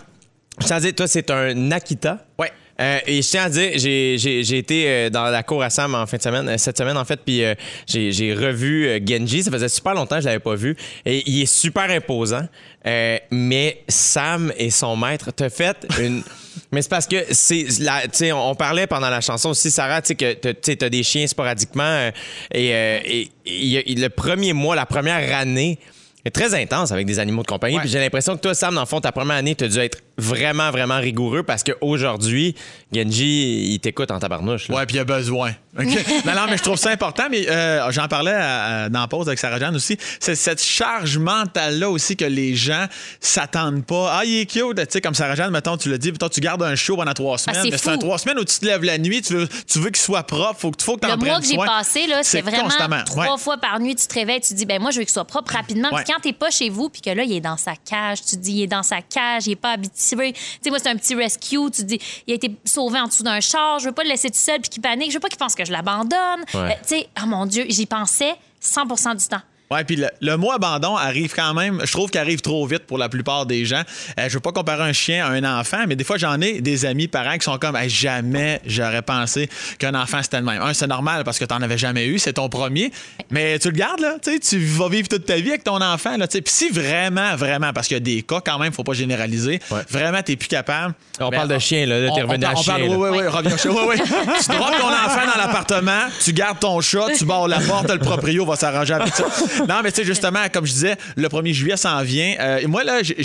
[SPEAKER 2] je tiens à dire, toi, c'est un Akita.
[SPEAKER 1] Ouais.
[SPEAKER 2] Euh, et je tiens à dire, j'ai, été euh, dans la cour à Sam en fin de semaine, euh, cette semaine en fait, puis euh, j'ai, revu Genji. Ça faisait super longtemps que je l'avais pas vu. Et il est super imposant. Euh, mais Sam et son maître te fait une. (laughs) Mais c'est parce que c'est la, tu sais, on on parlait pendant la chanson aussi, Sarah, tu sais que tu t'as des chiens sporadiquement et, le premier mois, la première année est très intense avec des animaux de compagnie.
[SPEAKER 1] Ouais.
[SPEAKER 2] Puis j'ai l'impression que toi, Sam, dans le fond, ta première année, tu as dû être vraiment, vraiment rigoureux parce qu'aujourd'hui, Genji, il t'écoute en tabarnouche. là.
[SPEAKER 1] Ouais, puis il y a besoin. OK? (laughs) non, non, mais je trouve ça important, mais euh, j'en parlais à- à- dans la pause avec Sarah Jeanne aussi. C'est cette charge mentale-là aussi que les gens s'attendent pas. Ah, il est cute. Tu sais, comme Sarah Jeanne, mettons, tu l'as dit, mettons, tu gardes un show pendant trois semaines.
[SPEAKER 3] Ah, c'est
[SPEAKER 1] mais c'est trois semaines où tu te lèves la nuit, tu veux, tu veux qu'il soit propre, faut que, faut que tu
[SPEAKER 3] Le
[SPEAKER 1] en
[SPEAKER 3] mois
[SPEAKER 1] prennes
[SPEAKER 3] que j'ai
[SPEAKER 1] soin.
[SPEAKER 3] passé, là, c'est vraiment trois
[SPEAKER 1] Ouais.
[SPEAKER 3] fois par nuit, tu te réveilles, tu te dis, ben moi, je veux qu'il soit propre rapidement.
[SPEAKER 1] Ouais.
[SPEAKER 3] Puis quand t'es pas chez vous, puis que là, il est dans sa cage, tu te dis, il est dans sa cage, il est pas habitué. Tu sais, moi, c'est un petit rescue, tu dis, il a été sauvé en dessous d'un char, je veux pas le laisser tout seul, puis qu'il panique, je veux pas qu'il pense que je l'abandonne.
[SPEAKER 2] Ouais.
[SPEAKER 3] Euh, tu sais, oh mon Dieu, j'y pensais 100% du temps.
[SPEAKER 1] Ouais, puis le, le mot abandon arrive quand même, je trouve qu'il arrive trop vite pour la plupart des gens. Euh, je veux pas comparer un chien à un enfant, mais des fois, j'en ai des amis, parents qui sont comme, Hey, jamais j'aurais pensé qu'un enfant c'était le même. Un, c'est normal parce que t'en avais jamais eu, c'est ton premier, mais tu le gardes, là, tu tu vas vivre toute ta vie avec ton enfant, là, tu. Puis si vraiment, vraiment, parce qu'il y a des cas quand même, faut pas généraliser,
[SPEAKER 2] Ouais.
[SPEAKER 1] vraiment, t'es plus capable.
[SPEAKER 2] On
[SPEAKER 1] ben,
[SPEAKER 2] parle de chien, là. Là, t'es revenu
[SPEAKER 1] on,
[SPEAKER 2] à
[SPEAKER 1] on
[SPEAKER 2] chien.
[SPEAKER 1] parle, oui, oui, oui, reviens au chien. Oui, oui. (laughs) tu droppes ton enfant dans l'appartement, tu gardes ton chat, tu barres la porte, le proprio va s'arranger avec ça. (laughs) Non, mais tu sais, justement, comme je disais, le 1er juillet s'en vient. Euh, et moi, là, (laughs)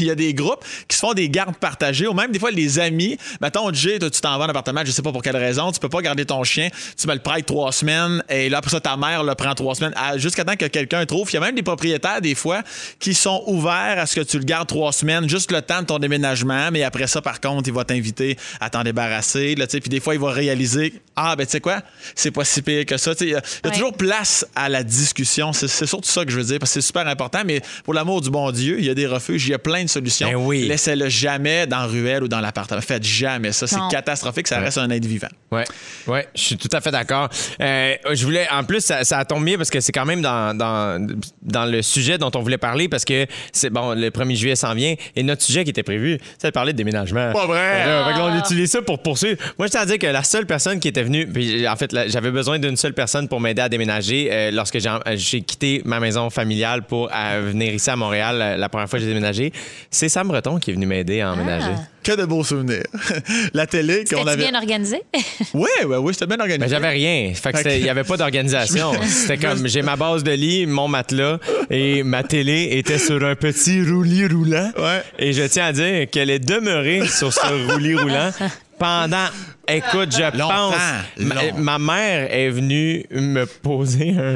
[SPEAKER 1] il y a des groupes qui se font des gardes partagées, ou même des fois, les amis. Mettons, Jay, toi, tu t'en vas en appartement, je sais pas pour quelle raison, tu peux pas garder ton chien, tu me le prêtes trois semaines, et là, après ça, ta mère le prend trois semaines, jusqu'à temps que quelqu'un trouve. Il y a même des propriétaires, des fois, qui sont ouverts à ce que tu le gardes trois semaines, juste le temps de ton déménagement, mais après ça, par contre, il va t'inviter à t'en débarrasser. Là, puis des fois, il va réaliser Ah, ben, tu sais quoi, c'est pas si pire que ça. Il y a, il y a
[SPEAKER 3] Ouais.
[SPEAKER 1] toujours place à la discussion. C'est c'est surtout ça que je veux dire, parce que c'est super important. Mais pour l'amour du bon Dieu, il y a des refuges, il y a plein de solutions.
[SPEAKER 2] Ben oui.
[SPEAKER 1] Laissez-le jamais dans la ruelle ou dans l'appartement. Faites jamais ça. C'est catastrophique. Ça reste un être vivant.
[SPEAKER 2] Ouais, ouais, je suis tout à fait d'accord. Euh, je voulais, en plus, ça, ça tombe bien parce que c'est quand même dans, dans, dans le sujet dont on voulait parler parce que c'est bon, le 1er juillet s'en vient et notre sujet qui était prévu, c'est de parler de déménagement.
[SPEAKER 1] Pas vrai!
[SPEAKER 2] Là, fait que là, on utilise ça pour poursuivre. Moi, je tiens à dire que la seule personne qui était venue, puis en fait, j'avais besoin d'une seule personne pour m'aider à déménager euh, lorsque j'ai, j'ai quitté ma maison familiale pour euh, venir ici à Montréal euh, la première fois que j'ai déménagé. C'est Sam Breton qui est venu m'aider à emménager.
[SPEAKER 1] Que de beaux souvenirs. (laughs) la télé qu'on
[SPEAKER 3] C'était
[SPEAKER 1] avait.
[SPEAKER 3] bien organisé? (laughs)
[SPEAKER 1] Oui, oui, oui, c'était bien organisé.
[SPEAKER 2] Ben, j'avais rien. Fait que c'était- il n'y avait pas (laughs) d'organisation. C'était comme j'ai ma base de lit, mon matelas et ma télé était sur un petit roulis roulant.
[SPEAKER 1] Ouais.
[SPEAKER 2] Et je tiens à dire qu'elle est demeurée sur ce roulis roulant pendant. Écoute, je
[SPEAKER 1] Longtemps,
[SPEAKER 2] pense. Ma, ma mère est venue me poser un.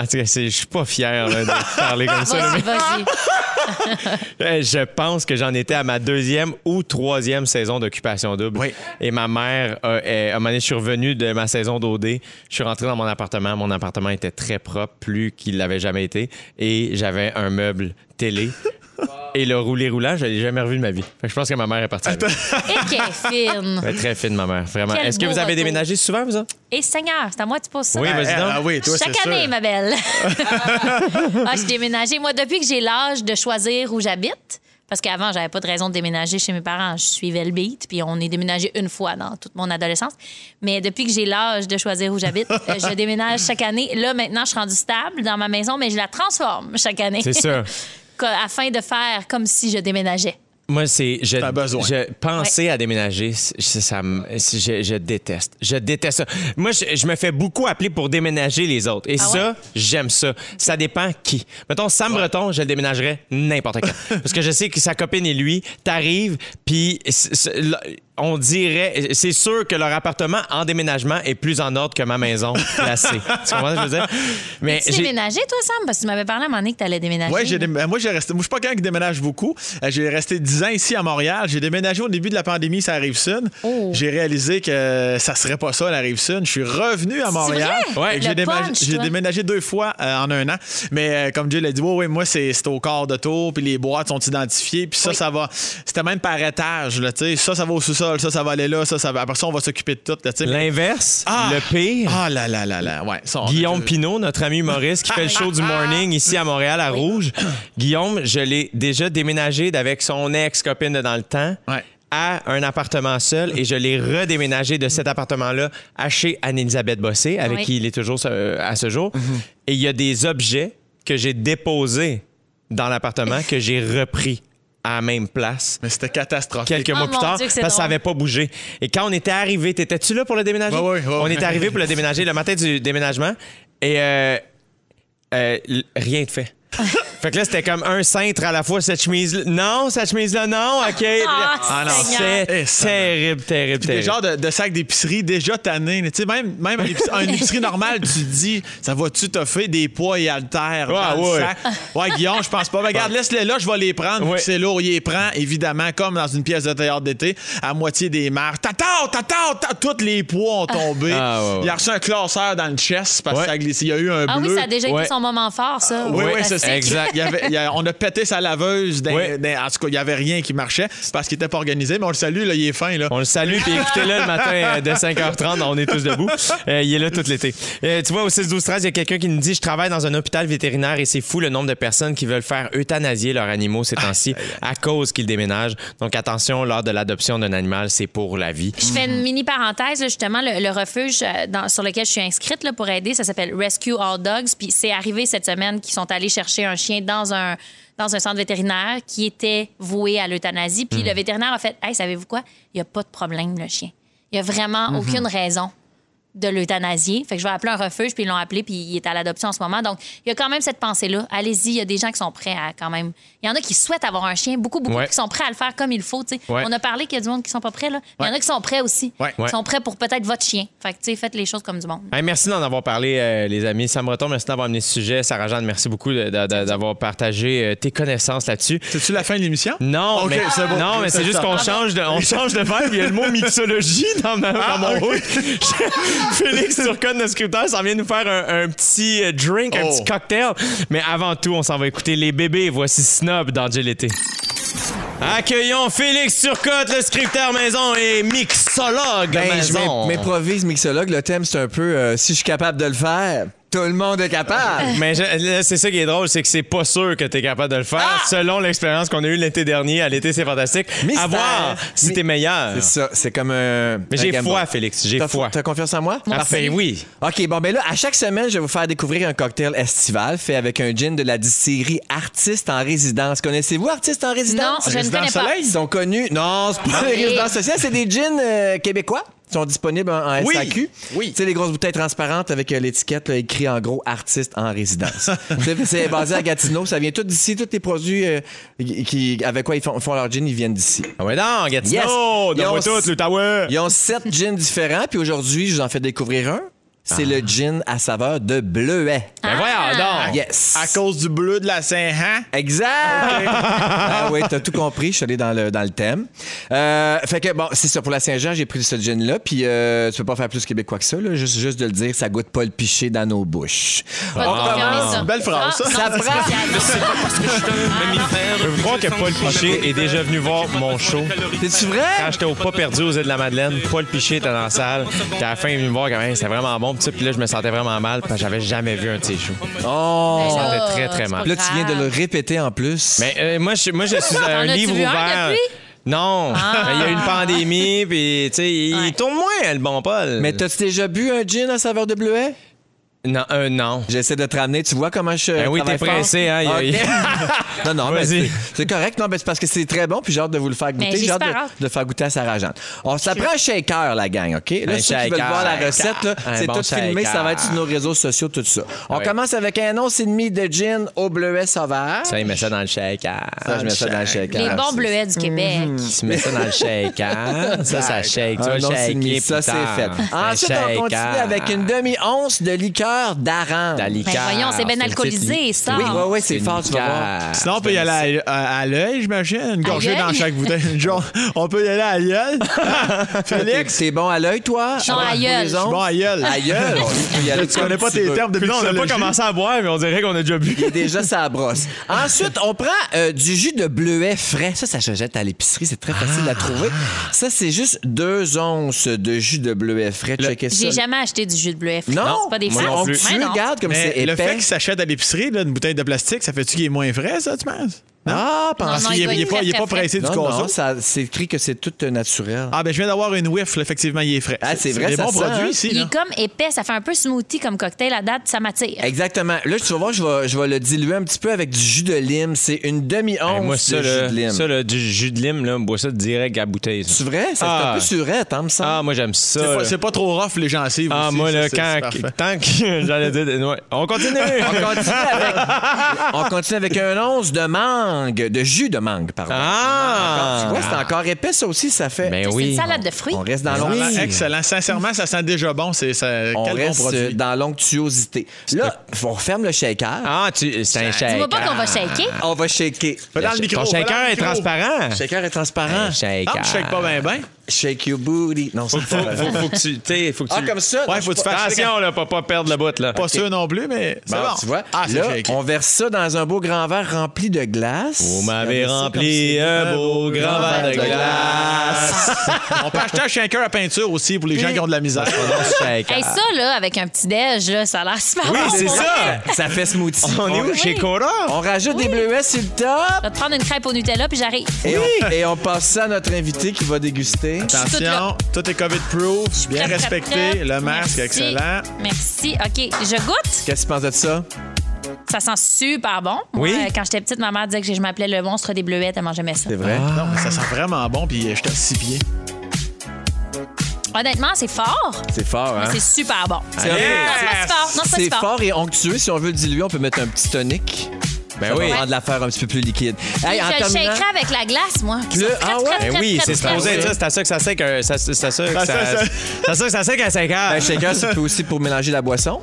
[SPEAKER 2] En tout cas, c'est- je suis pas fier là, de (laughs) parler comme ça. là,
[SPEAKER 3] Vas-y, vas-y.
[SPEAKER 2] Euh, (laughs) Je pense que j'en étais à ma deuxième ou troisième saison d'occupation double.
[SPEAKER 1] Oui.
[SPEAKER 2] Et ma mère, euh, à un moment donné, je suis revenu de ma saison d'OD. Je suis rentré dans mon appartement. Mon appartement était très propre, plus qu'il l'avait jamais été. Et j'avais un meuble télé. (laughs) Et le rouler roulant, je l'ai jamais revu de ma vie. Fait que je pense que ma mère est partie. avec.
[SPEAKER 3] Et qu'elle est fine.
[SPEAKER 2] Elle est très fine, ma mère. Vraiment.
[SPEAKER 3] Quel
[SPEAKER 2] Est-ce que
[SPEAKER 3] beau
[SPEAKER 2] vous avez
[SPEAKER 3] retour.
[SPEAKER 2] déménagé souvent, vous autres?
[SPEAKER 3] Et Seigneur, c'est à moi que tu poses ça.
[SPEAKER 2] Oui, vas-y donc.
[SPEAKER 1] Ah oui, toi,
[SPEAKER 3] Chaque
[SPEAKER 1] c'est
[SPEAKER 3] année,
[SPEAKER 1] sûr.
[SPEAKER 3] ma belle. (laughs) ah, je suis déménagée. Moi, depuis que j'ai l'âge de choisir où j'habite, Parce qu'avant, j'avais pas de raison de déménager chez mes parents. Je suivais le beat, puis on est déménagé une fois dans toute mon adolescence. Mais depuis que j'ai l'âge de choisir où j'habite, euh, (laughs) je déménage chaque année. Là, maintenant, je suis rendue stable dans ma maison, mais je la transforme chaque année.
[SPEAKER 2] C'est ça. (laughs)
[SPEAKER 3] Afin de faire comme si je déménageais.
[SPEAKER 2] Moi, c'est. Je,
[SPEAKER 1] besoin.
[SPEAKER 2] je- penser à déménager, ça, je, je déteste. Je déteste ça. Moi, je, je me fais beaucoup appeler pour déménager les autres. Et
[SPEAKER 3] Ah
[SPEAKER 2] ça,
[SPEAKER 3] ouais?
[SPEAKER 2] j'aime ça. Ça dépend qui. Mettons, Sam Breton, je le déménagerais n'importe quand. (laughs) Parce que je sais que sa copine et lui, t'arrives, puis c- c- là, on dirait. C'est sûr que leur appartement en déménagement est plus en ordre que ma maison (laughs) placée. tu comprends ce que je veux dire? Mais
[SPEAKER 3] Tu déménagé, toi, Sam? Parce que tu m'avais parlé à un moment donné que tu allais déménager.
[SPEAKER 1] J'ai dé- euh, moi, j'ai resté. Moi, je suis pas quelqu'un qui déménage beaucoup. Euh, J'ai resté 10 ans ici à Montréal. J'ai déménagé au début de la pandémie, ça arrive sud.
[SPEAKER 3] Oh.
[SPEAKER 1] J'ai réalisé que ça serait pas ça, la rive sud. Je suis revenu à Montréal.
[SPEAKER 2] Ouais.
[SPEAKER 1] J'ai déménagé, deux fois euh, en un an. Mais euh, comme Jill a dit, ouais, ouais, moi, c'est c'est au quart de tour, puis les boîtes sont identifiées, puis ça,
[SPEAKER 3] Oui.
[SPEAKER 1] ça va. C'était même par étage, là, tu sais. Ça, ça va au sous-sol, ça, ça va aller là, ça, ça va. Après ça, on va s'occuper de tout,
[SPEAKER 2] L'inverse,
[SPEAKER 1] Ah!
[SPEAKER 2] le pire.
[SPEAKER 1] Ah là là là là, ouais. ça,
[SPEAKER 2] Guillaume Pinault, notre ami humoriste qui fait le show du morning ici à Montréal, à Rouge. Guillaume, je l'ai déjà déménagé avec son ex-copine de dans le temps
[SPEAKER 1] Ouais.
[SPEAKER 2] à un appartement seul et je l'ai redéménagé de cet appartement-là à chez Anne-Elisabeth Bossé, avec
[SPEAKER 3] Oui.
[SPEAKER 2] qui il est toujours à ce jour. Et il y a des objets que j'ai déposés dans l'appartement que j'ai repris à la même place
[SPEAKER 1] Mais c'était catastrophique.
[SPEAKER 2] quelques
[SPEAKER 3] Oh
[SPEAKER 2] mois
[SPEAKER 3] mon
[SPEAKER 2] plus tard
[SPEAKER 3] Dieu,
[SPEAKER 2] parce que ça n'avait pas bougé. Et quand on était arrivé, t'étais-tu là pour le déménager?
[SPEAKER 1] Ouais, ouais, ouais,
[SPEAKER 2] On est arrivé pour le déménager le matin du déménagement et euh, euh, rien de fait. (laughs) fait que là, c'était comme un cintre à la fois, cette chemise Non, cette chemise-là, non, OK. (laughs)
[SPEAKER 3] Ah,
[SPEAKER 1] Ah, non.
[SPEAKER 2] C'est
[SPEAKER 1] Eh, ça
[SPEAKER 2] terrible, terrible,
[SPEAKER 1] Puis des
[SPEAKER 2] terrible.
[SPEAKER 1] genres de, de sacs d'épicerie déjà tannés. Tu sais, même, même à une épicerie normale, tu te dis, ça va-tu t'offrir des poids et haltères
[SPEAKER 2] Ouais,
[SPEAKER 1] dans
[SPEAKER 2] ouais.
[SPEAKER 1] le sac? (laughs) Ouais, Guillaume, je pense pas. Ben, regarde, laisse-les là, je vais les prendre.
[SPEAKER 2] Ouais.
[SPEAKER 1] C'est lourd, il les prend, évidemment, comme dans une pièce de théâtre d'été, à moitié des marches. Tata, tata, tata, tous les poids ont tombé.
[SPEAKER 2] Ah, ouais, ouais.
[SPEAKER 1] Il a reçu un classeur dans le chest parce
[SPEAKER 2] Ouais.
[SPEAKER 1] que ça a glissé. Il y a eu un
[SPEAKER 3] Ah oui,
[SPEAKER 1] bleu.
[SPEAKER 3] ça a déjà
[SPEAKER 2] Ouais.
[SPEAKER 3] été son moment fort, ça.
[SPEAKER 1] Oui, oui, c'est ça. Exact. Il y avait- il y a- on a pété sa laveuse. dans-
[SPEAKER 2] Ouais.
[SPEAKER 1] dans- en tout cas, il n'y avait rien qui marchait parce qu'il n'était pas organisé. Mais on le salue, là, il est fin. Là.
[SPEAKER 2] On le salue, puis écoutez-le le matin euh, dès 5h30, on est tous debout. Euh, il est là tout l'été. Euh, tu vois, au 6 12 13 il y a quelqu'un qui nous dit Je travaille dans un hôpital vétérinaire et c'est fou le nombre de personnes qui veulent faire euthanasier leurs animaux ces temps-ci à cause qu'ils déménagent. Donc attention, lors de l'adoption d'un animal, c'est pour la vie.
[SPEAKER 3] Je fais une mini parenthèse, justement, le, le refuge euh, dans- sur lequel je suis inscrite là, pour aider, ça s'appelle Rescue All Dogs. Puis c'est arrivé cette semaine qu'ils sont allés chercher un chien dans un, dans un centre vétérinaire qui était voué à l'euthanasie. Puis le vétérinaire a fait Hey, savez-vous quoi? Il n'y a pas de problème, le chien. Il n'y a vraiment aucune raison de l'euthanasier. Fait que je vais appeler un refuge, puis ils l'ont appelé, puis il est à l'adoption en ce moment. Donc, il y a quand même cette pensée-là. Allez-y, il y a des gens qui sont prêts à quand même. Il y en a qui souhaitent avoir un chien, beaucoup, beaucoup,
[SPEAKER 2] Ouais.
[SPEAKER 3] qui sont prêts à le faire comme il faut. tu sais.
[SPEAKER 2] Ouais.
[SPEAKER 3] On a parlé qu'il y a du monde qui sont pas prêts, là. mais Il y en a qui sont prêts aussi.
[SPEAKER 1] Ouais.
[SPEAKER 3] sont prêts pour peut-être votre chien. Fait que, tu sais, faites les choses comme du monde.
[SPEAKER 2] Hey, merci d'en avoir parlé, euh, les amis. Sam Breton, merci d'avoir amené ce sujet. Sarah Jeanne, merci beaucoup d'avoir partagé euh, tes connaissanses là-dessus.
[SPEAKER 1] C'est-tu la fin de l'émission?
[SPEAKER 2] Non,
[SPEAKER 1] Ok,
[SPEAKER 2] mais,
[SPEAKER 1] c'est bon.
[SPEAKER 2] non, mais c'est juste qu'on change de, on change de verbe. Il y a le mot mixologie dans, ma- dans mon
[SPEAKER 1] ok. (laughs) (laughs)
[SPEAKER 2] Félix Turcotte, notre scripteur, s'en vient nous faire un, un petit euh, drink, un
[SPEAKER 1] Oh.
[SPEAKER 2] petit cocktail. Mais avant tout, on s'en va écouter les bébés. Voici Snob dans Été. Accueillons Félix Turcotte, le scripteur maison et mixologue
[SPEAKER 5] Ben, je
[SPEAKER 2] maison.
[SPEAKER 5] m'im- m'improvise mixologue. Le thème, c'est un peu euh, si je suis capable de le faire, tout le monde est capable. (laughs)
[SPEAKER 2] Mais je- là, c'est ça qui est drôle, c'est que c'est pas sûr que t'es capable de le faire,
[SPEAKER 5] Ah!
[SPEAKER 2] selon l'expérience qu'on a eue l'été dernier. À l'été, c'est fantastique.
[SPEAKER 5] Mystère.
[SPEAKER 2] À voir si t'es meilleur.
[SPEAKER 5] C'est ça, c'est comme un.
[SPEAKER 2] Mais j'ai foi, Félix, j'ai foi.
[SPEAKER 5] T'as confiance en moi?
[SPEAKER 2] Parfait, oui.
[SPEAKER 5] OK, bon, ben là, à chaque semaine, je vais vous faire découvrir un cocktail estival fait avec un gin de la distillerie Artiste en résidence. Connaissez-vous Artiste en
[SPEAKER 3] Non,
[SPEAKER 5] résidence?
[SPEAKER 3] je ne
[SPEAKER 1] Résident
[SPEAKER 3] connais pas.
[SPEAKER 1] Soleil?
[SPEAKER 5] Ils sont connus. Non, c'est pas les résidences sociales, c'est des gins euh, québécois. Ils sont disponibles en, en
[SPEAKER 1] Oui,
[SPEAKER 5] SAQ.
[SPEAKER 1] oui.
[SPEAKER 5] Tu sais, les grosses bouteilles transparentes avec euh, l'étiquette écrit en gros artiste en résidence. (laughs) c'est, basé à Gatineau. Ça vient tout d'ici. Tous les produits euh, qui, avec quoi ils font, font leur gin, ils viennent d'ici.
[SPEAKER 2] Ah ouais, non, Gatineau,
[SPEAKER 5] Yes. Ils ont-
[SPEAKER 2] tout.
[SPEAKER 5] Ils ont sept gins différents. Puis aujourd'hui, je vous en fais découvrir un. C'est le gin à saveur de bleuet.
[SPEAKER 2] Ben voyons donc.
[SPEAKER 5] Yes.
[SPEAKER 1] À cause du bleu de la Saint-Han.
[SPEAKER 5] Exact! (laughs) ah oui, t'as tout compris. Je suis allé dans le, dans le thème. Euh, fait que, bon, c'est ça. Pour la Saint-Jean, j'ai pris ce gin-là. Puis, euh, tu peux pas faire plus québécois que ça. Là. Juste, juste de le dire, ça goûte pas le piché dans nos bouches.
[SPEAKER 3] Pas de confirmer ça.
[SPEAKER 1] Belle phrase, ça.
[SPEAKER 3] Ah,
[SPEAKER 5] Ça prend-
[SPEAKER 3] spécial.
[SPEAKER 2] Je veux croire que Paul Piché est déjà venu voir mon show.
[SPEAKER 5] C'est-tu vrai?
[SPEAKER 2] Quand j'étais au pas perdu aux îles de la Madeleine, Paul Piché était dans la salle. Puis à la fin, il est venu me voir quand même, c'était vraiment bon. Ça, puis là, je me sentais vraiment mal parce que j'avais jamais vu un de ses shows.
[SPEAKER 5] Oh!
[SPEAKER 2] Je me sentais très, très mal.
[SPEAKER 3] pas
[SPEAKER 5] Là, tu viens de le répéter en plus.
[SPEAKER 2] Mais euh, moi, je, moi, je suis un livre ouvert. Non,
[SPEAKER 3] Ah.
[SPEAKER 2] Mais il y a eu une pandémie, puis tu sais, il,
[SPEAKER 3] Ouais.
[SPEAKER 2] il tourne moins, le bon Paul.
[SPEAKER 5] Mais t'as-tu déjà bu un gin à saveur de bleuet?
[SPEAKER 2] Non, euh, non.
[SPEAKER 5] J'essaie de te ramener. Tu vois comment je.
[SPEAKER 2] Ben oui, t'es pressé, hein, il y a-
[SPEAKER 5] OK. (laughs) non, non, mais
[SPEAKER 2] Vas-y.
[SPEAKER 5] c'est- correct. Non, mais c'est parce que c'est très bon, puis j'ai hâte de vous le faire goûter.
[SPEAKER 3] Mais j'ai
[SPEAKER 5] hâte de, de faire goûter à Sarah Jeanne. On ça prend un shaker, la gang, OK? Là,
[SPEAKER 2] Un
[SPEAKER 5] ceux qui veulent
[SPEAKER 2] shaker.
[SPEAKER 5] voir la recette, c'est
[SPEAKER 2] bon
[SPEAKER 5] tout filmé,
[SPEAKER 2] shaker.
[SPEAKER 5] ça va être sur nos réseaux sociaux, tout ça. On
[SPEAKER 2] Oui.
[SPEAKER 5] commence avec un once et demi de gin au bleuet sauvage.
[SPEAKER 2] Ça, il met ça dans le shaker.
[SPEAKER 5] Ça, je mets ça dans le shaker.
[SPEAKER 3] Les bons bleuets du Québec.
[SPEAKER 5] Mhm.
[SPEAKER 2] Tu mets ça dans le shaker. Ça, ça shake. Tu
[SPEAKER 5] Un
[SPEAKER 2] vas
[SPEAKER 5] once et demi,
[SPEAKER 2] shaker
[SPEAKER 5] ça c'est fait. Ensuite, on
[SPEAKER 2] shaker.
[SPEAKER 5] continue avec une demi-once de liqueur d'arande.
[SPEAKER 2] La liqueur.
[SPEAKER 3] Ben voyons, c'est bien alcoolisé, ça.
[SPEAKER 5] Oui, oui, oui, c'est fort, tu vas voir.
[SPEAKER 2] liqueur.
[SPEAKER 1] Sinon, on peut y aller à, à- à l'œil, j'imagine. Une gorgée
[SPEAKER 3] l'œil?
[SPEAKER 1] dans chaque bouteille. (laughs) Genre- on peut y aller à l'œil. (laughs) Félix,
[SPEAKER 5] C'est bon à l'œil, toi?
[SPEAKER 3] Non, à
[SPEAKER 5] les
[SPEAKER 1] je suis bon à gueule.
[SPEAKER 5] À aller
[SPEAKER 1] Tu connais pas tes termes de
[SPEAKER 2] On n'a pas commencé à boire, mais on dirait qu'on a déjà bu.
[SPEAKER 5] Il est déjà sa brosse. Ensuite, on prend euh, du jus de bleuet frais. Ça, ça se jette à l'épicerie. C'est très facile à trouver. Ça, c'est juste deux onces de jus de bleuet frais.
[SPEAKER 3] J'ai jamais acheté du jus de bleuet frais.
[SPEAKER 5] Non,
[SPEAKER 3] c'est pas des frais.
[SPEAKER 2] Non
[SPEAKER 5] on
[SPEAKER 2] plus.
[SPEAKER 5] tu regardes comme c'est
[SPEAKER 1] le fait qu'il s'achète à l'épicerie, là, une bouteille de plastique, ça fait-tu qu'il est moins frais, ça, tu penses?
[SPEAKER 5] Ah,
[SPEAKER 3] Non,
[SPEAKER 5] pense
[SPEAKER 3] non,
[SPEAKER 1] Il
[SPEAKER 3] il doit
[SPEAKER 1] est, il est
[SPEAKER 3] être
[SPEAKER 1] pas, il est pressé du
[SPEAKER 5] Non,
[SPEAKER 1] conso.
[SPEAKER 5] non, ça, c'est écrit que c'est tout naturel.
[SPEAKER 1] Ah, ben, je viens d'avoir une whiff, là, effectivement, il est frais.
[SPEAKER 5] Ah, c'est vrai,
[SPEAKER 1] bons
[SPEAKER 5] sent,
[SPEAKER 1] produits
[SPEAKER 5] hein?
[SPEAKER 1] ici.
[SPEAKER 3] Il
[SPEAKER 1] là.
[SPEAKER 3] est comme épais, ça fait un peu smoothie comme cocktail à date, ça m'attire.
[SPEAKER 5] Exactement. Là, tu vas voir, je vais, je vais le diluer un petit peu avec du jus de lime. C'est une demi-once
[SPEAKER 2] Hey,
[SPEAKER 5] de jus de lime.
[SPEAKER 2] ça là, du jus de lime, là, on boit ça direct à la bouteille.
[SPEAKER 5] C'est vrai? Ça, C'est
[SPEAKER 2] Ah.
[SPEAKER 5] un peu surette, hein, me semble.
[SPEAKER 2] Ah, moi, j'aime ça.
[SPEAKER 1] C'est pas, c'est pas trop rough, les gencives.
[SPEAKER 2] Ah,
[SPEAKER 1] aussi,
[SPEAKER 2] moi, là,
[SPEAKER 1] c'est-
[SPEAKER 2] quand,
[SPEAKER 1] c'est
[SPEAKER 2] tant que (laughs) j'allais dire. On continue.
[SPEAKER 5] On continue, avec, on continue avec un once de mangue, de jus de mangue, pardon.
[SPEAKER 2] Ah!
[SPEAKER 5] Tu vois, c'est encore épais, ça aussi, ça fait.
[SPEAKER 2] Ben
[SPEAKER 3] C'est
[SPEAKER 2] oui.
[SPEAKER 3] une salade de fruits.
[SPEAKER 5] On reste dans
[SPEAKER 1] l'air
[SPEAKER 5] l'onctuosité.
[SPEAKER 1] Excellent. Sincèrement, ça sent déjà bon. C'est, ça,
[SPEAKER 5] On
[SPEAKER 1] quel bon
[SPEAKER 5] reste
[SPEAKER 1] produit.
[SPEAKER 5] euh, dans l'onctuosité. Là, on referme le shaker.
[SPEAKER 2] Ah, tu, c'est un shaker.
[SPEAKER 3] Dis-moi pas qu'on va shaker.
[SPEAKER 5] On va shaker.
[SPEAKER 1] Fais dans le micro.
[SPEAKER 2] Ton shaker est transparent.
[SPEAKER 5] Le shaker est transparent.
[SPEAKER 2] Un shaker.
[SPEAKER 1] Ah, je shake pas bien, bien.
[SPEAKER 5] Shake your booty. Non, c'est
[SPEAKER 2] Faut,
[SPEAKER 5] pas
[SPEAKER 2] faut, faut que tu. tu sais, faut que
[SPEAKER 5] Ah,
[SPEAKER 2] tu.
[SPEAKER 5] comme ça?
[SPEAKER 1] Ouais,
[SPEAKER 5] Non,
[SPEAKER 1] faut que tu fasses-
[SPEAKER 2] Attention, là, pas, pas perdre le bout, là.
[SPEAKER 1] Pas sûr non plus, mais c'est
[SPEAKER 5] Bon,
[SPEAKER 1] bon.
[SPEAKER 5] tu vois,
[SPEAKER 1] Ah, c'est
[SPEAKER 5] là, on verse ça dans un beau grand verre rempli de glace.
[SPEAKER 2] Vous m'avez rempli un beau grand verre de glace.
[SPEAKER 1] On peut acheter un shaker à peinture aussi pour les gens qui ont de la misère. (laughs)
[SPEAKER 3] Ça, là, avec un petit déj, là, ça a l'air super
[SPEAKER 2] Oui, c'est ça.
[SPEAKER 5] Ça fait smoothie.
[SPEAKER 2] On est où? Chez Cora?
[SPEAKER 5] On rajoute des bleuets sur le top
[SPEAKER 3] Je vais te prendre une crêpe au Nutella, puis j'arrive.
[SPEAKER 5] et on passe ça à notre invité qui va déguster.
[SPEAKER 1] Attention, tout est COVID-proof, bien
[SPEAKER 3] Prête,
[SPEAKER 1] respecté,
[SPEAKER 3] prête.
[SPEAKER 1] le masque,
[SPEAKER 3] Merci.
[SPEAKER 1] excellent.
[SPEAKER 3] Merci. OK, je goûte.
[SPEAKER 5] Qu'est-ce que tu penses de ça?
[SPEAKER 3] Ça sent super bon. Moi,
[SPEAKER 2] Oui.
[SPEAKER 3] euh, quand j'étais petite, ma mère disait que je m'appelais le monstre des bleuets, tellement j'aimais ça.
[SPEAKER 5] C'est vrai?
[SPEAKER 1] Non, mais ça sent vraiment bon, puis j'étais à six pieds.
[SPEAKER 3] Honnêtement, c'est fort,
[SPEAKER 5] C'est fort, hein?
[SPEAKER 3] c'est super bon.
[SPEAKER 5] C'est
[SPEAKER 3] Non, c'est pas si fort. Non, c'est pas si
[SPEAKER 5] C'est
[SPEAKER 3] fort.
[SPEAKER 5] fort et onctueux. Si on veut le diluer, on peut mettre un petit tonic.
[SPEAKER 2] Ben
[SPEAKER 5] Ça
[SPEAKER 2] oui.
[SPEAKER 5] rendre l'affaire un petit peu plus liquide. Hey, en
[SPEAKER 3] je le
[SPEAKER 5] terminant-
[SPEAKER 3] shakerais avec la glace, moi. qui
[SPEAKER 5] Le-
[SPEAKER 3] sont très,
[SPEAKER 5] ah ouais?
[SPEAKER 3] très,
[SPEAKER 2] Ben
[SPEAKER 3] très,
[SPEAKER 2] oui,
[SPEAKER 3] très,
[SPEAKER 2] c'est
[SPEAKER 3] très
[SPEAKER 2] supposé
[SPEAKER 3] bonnes.
[SPEAKER 2] être ça. C'est à ça que ça sait que ça, c'est à ça que ça, c'est à ça que ça sait qu'un shaker.
[SPEAKER 5] Un shaker, c'est aussi pour mélanger la boisson.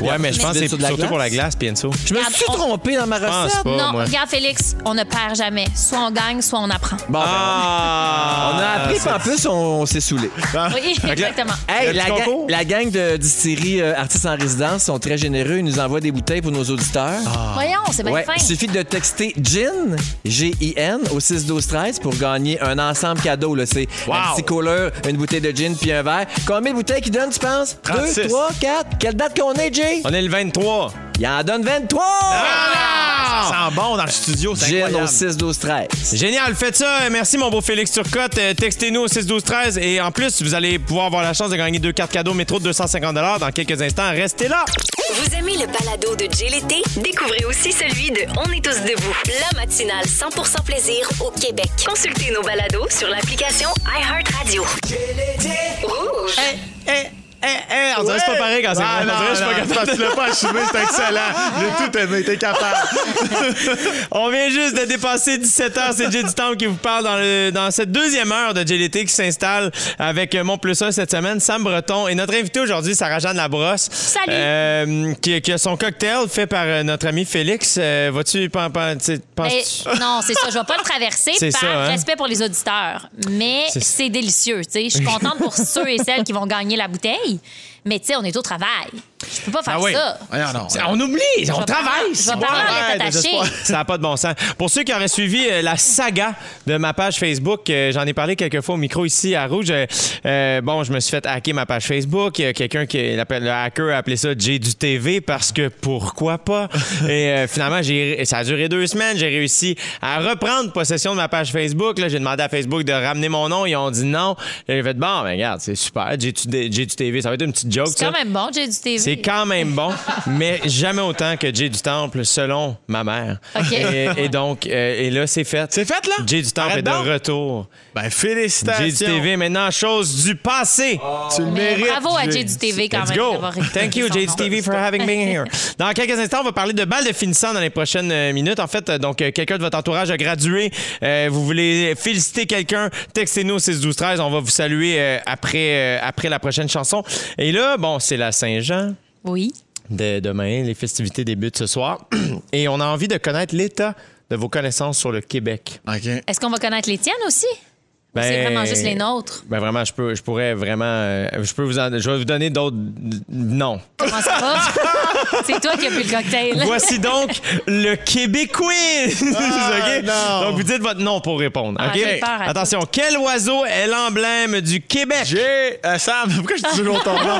[SPEAKER 2] Ouais, mais je pense que c'est
[SPEAKER 5] Sur de la
[SPEAKER 2] surtout pour la glace, Pienso.
[SPEAKER 5] Je me suis trompé dans ma recette.
[SPEAKER 2] pas.
[SPEAKER 3] Non, regarde, Félix, on ne perd jamais. Soit on gagne, soit on apprend.
[SPEAKER 5] Bon, ben,
[SPEAKER 2] Ah!
[SPEAKER 5] on a appris, puis en plus, on, s'est saoulé.
[SPEAKER 3] Oui, exactement.
[SPEAKER 5] Hey, la, ga- gang de distillerie euh, Artistes en résidence sont très généreux. Ils nous envoient des bouteilles pour nos auditeurs.
[SPEAKER 3] Voyons, c'est bien
[SPEAKER 5] Ouais,
[SPEAKER 3] fin.
[SPEAKER 5] il suffit de texter GIN, G-I-N, au 6 12 13 pour gagner un ensemble cadeau. là. C'est un petit cooler, une bouteille de gin puis un verre. Combien de bouteilles qu'ils donnent, tu penses?
[SPEAKER 1] 36.
[SPEAKER 5] 2, 3, 4. Quelle date qu'on est,
[SPEAKER 2] On est le 23.
[SPEAKER 5] Il en donne 23!
[SPEAKER 1] Ça sent bon dans le studio, c'est
[SPEAKER 5] Gin au
[SPEAKER 1] incroyable.
[SPEAKER 5] 6 12 13
[SPEAKER 2] Génial, faites ça. Merci, mon beau Félix Turcotte. Euh, Textez-nous au 6 12 13 et en plus, vous allez pouvoir avoir la chance de gagner deux cartes cadeaux métro de 250 dans quelques instants. Restez là.
[SPEAKER 6] Vous aimez le balado de Jay l'été? Découvrez aussi celui de On est tous debout, la matinale 100% plaisir au Québec. Consultez nos balados sur l'application iHeartRadio. Rouge.
[SPEAKER 1] Eh, eh, eh,
[SPEAKER 2] On dirait que c'est pas pareil quand c'est
[SPEAKER 1] Ah,
[SPEAKER 2] moi. On
[SPEAKER 1] non,
[SPEAKER 2] dirait que je suis pas
[SPEAKER 1] non,
[SPEAKER 2] capable.
[SPEAKER 1] tu l'as pas assumé, c'est excellent. J'ai tout aimé, t'es capable. (laughs)
[SPEAKER 2] On vient juste de dépasser 17 h C'est Jay du Temple qui vous parle dans, le- dans cette deuxième heure de JLT qui s'installe avec mon plus 1 cette semaine, Sam Breton. Et notre invité aujourd'hui, Sarah-Jeanne Labrosse.
[SPEAKER 3] Salut.
[SPEAKER 2] Euh, qui, qui a son cocktail fait par euh, notre ami Félix. Euh, Vas-tu penses-tu-
[SPEAKER 3] non, c'est ça. Je vais pas le traverser
[SPEAKER 2] C'est
[SPEAKER 3] par
[SPEAKER 2] ça, hein?
[SPEAKER 3] respect pour les auditeurs. Mais
[SPEAKER 2] C'est-
[SPEAKER 3] c'est délicieux. tu sais. Je suis contente pour ceux et celles qui vont gagner la bouteille. Hey Mais tu sais, on est au travail. Je peux pas faire
[SPEAKER 1] Ah oui.
[SPEAKER 3] ça.
[SPEAKER 1] Non.
[SPEAKER 2] On oublie, on
[SPEAKER 3] Je
[SPEAKER 2] travaille.
[SPEAKER 3] Je vais
[SPEAKER 1] Ouais.
[SPEAKER 2] Ça n'a pas de bon sens. Pour ceux qui auraient suivi euh, la saga de ma page Facebook, euh, j'en ai parlé quelques fois au micro ici à Rouge. Euh, bon, je me suis fait hacker ma page Facebook. Il y a quelqu'un qui l'appelle le hacker a appelé ça J du TV parce que pourquoi pas? (laughs) Et euh, finalement, j'ai ça a duré deux semaines. J'ai réussi à reprendre possession de ma page Facebook. Là, j'ai demandé à Facebook de ramener mon nom. Ils ont dit non. J'ai fait bon, ben regarde, c'est super. J du, J du TV, ça va être une petite joke.
[SPEAKER 3] C'est quand même bon, j'ai du TV.
[SPEAKER 2] C'est quand même bon, mais jamais autant que Jay du Temple, selon ma mère.
[SPEAKER 3] OK.
[SPEAKER 2] Et, et donc, euh, et là, c'est fait.
[SPEAKER 1] C'est fait, là?
[SPEAKER 2] Jay du Temple
[SPEAKER 1] Arrête
[SPEAKER 2] est de
[SPEAKER 1] donc.
[SPEAKER 2] retour.
[SPEAKER 1] Ben, félicitations.
[SPEAKER 2] Jay du TV, maintenant, chose du passé.
[SPEAKER 1] Tu le
[SPEAKER 3] Mais
[SPEAKER 1] mérites.
[SPEAKER 3] bravo à
[SPEAKER 1] Jay.
[SPEAKER 3] Jay du TV quand
[SPEAKER 2] Let's
[SPEAKER 3] même.
[SPEAKER 2] go. Thank you, Jay du TV, for having me here. Dans quelques instants, on va parler de balles de finissant dans les prochaines euh, minutes. En fait, euh, donc, quelqu'un de votre entourage a gradué. Euh, vous voulez féliciter quelqu'un, textez-nous au 6 12 13 On va vous saluer euh, après, euh, après la prochaine chanson. Et là, bon, c'est la Saint-Jean.
[SPEAKER 3] Oui.
[SPEAKER 2] de demain. Les festivités débutent ce soir. (clears throat) Et on a envie de connaître l'état de vos connaissances sur le Québec.
[SPEAKER 1] OK.
[SPEAKER 3] Est-ce qu'on va connaître les tiennes aussi? Ou c'est
[SPEAKER 2] Ben-
[SPEAKER 3] vraiment juste les nôtres?
[SPEAKER 2] Ben vraiment, je peux, je pourrais vraiment, euh, je peux vous, en- je vais vous donner d'autres. Non.
[SPEAKER 3] Comment ça va? (laughs) c'est toi qui as bu le cocktail.
[SPEAKER 2] Voici donc le Québécois. (laughs) OK?
[SPEAKER 1] non.
[SPEAKER 2] Donc vous dites votre nom pour répondre.
[SPEAKER 3] Ah,
[SPEAKER 2] OK?
[SPEAKER 3] j'ai peur, attends.
[SPEAKER 2] Attention, quel oiseau est l'emblème du Québec?
[SPEAKER 1] J'ai. euh, Sam, (laughs) pourquoi je dis toujours ton nom?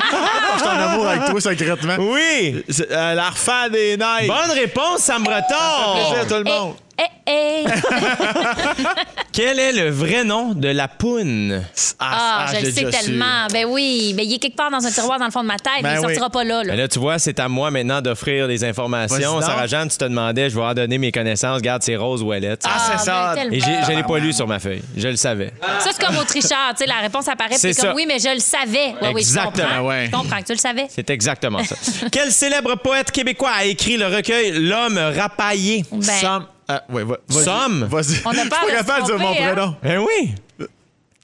[SPEAKER 1] je suis en amour avec toi secrètement?
[SPEAKER 2] Oui.
[SPEAKER 1] C'est, euh, L'Arfan des neiges.
[SPEAKER 2] Bonne réponse, Sam Breton.
[SPEAKER 1] Plaisir à tout le monde.
[SPEAKER 3] Eh, eh. (laughs)
[SPEAKER 2] Quel est le vrai nom de la poune?
[SPEAKER 3] Ah, je
[SPEAKER 1] j'ai
[SPEAKER 3] le sais
[SPEAKER 1] déjà su.
[SPEAKER 3] tellement. Ben oui, ben il est quelque part dans un tiroir dans le fond de ma tête,
[SPEAKER 1] Ben
[SPEAKER 3] mais il
[SPEAKER 1] oui.
[SPEAKER 3] sortira pas là. là.
[SPEAKER 2] Mais là, tu vois, c'est à moi maintenant d'offrir des informations.
[SPEAKER 1] Donc.
[SPEAKER 2] Sarah-Jeanne, tu te demandais, je vais en donner mes connaissances. Regarde, c'est Rose Ouellette.
[SPEAKER 1] Ah, c'est ça.
[SPEAKER 3] ben,
[SPEAKER 2] Et j'ai- je l'ai pas lu sur ma feuille. Je le savais.
[SPEAKER 3] Ça, c'est comme au tricheur. Tu sais, la réponse apparaît, puis
[SPEAKER 2] C'est
[SPEAKER 3] c'est comme oui, mais je le savais. Oui, oui, je
[SPEAKER 2] Exactement,
[SPEAKER 3] comprends.
[SPEAKER 1] ouais.
[SPEAKER 3] Je comprends que tu le savais.
[SPEAKER 2] C'est exactement ça. Quel célèbre poète québécois a écrit le recueil L'homme rapaillé?
[SPEAKER 3] Ben,
[SPEAKER 1] Sam. Ah, ouais, va- vas-y.
[SPEAKER 2] Somme.
[SPEAKER 1] Vas-y.
[SPEAKER 3] On a peur
[SPEAKER 1] Je suis
[SPEAKER 3] de
[SPEAKER 1] pas capable de dire mon
[SPEAKER 3] tromper, hein?
[SPEAKER 1] prénom.
[SPEAKER 2] Ben oui.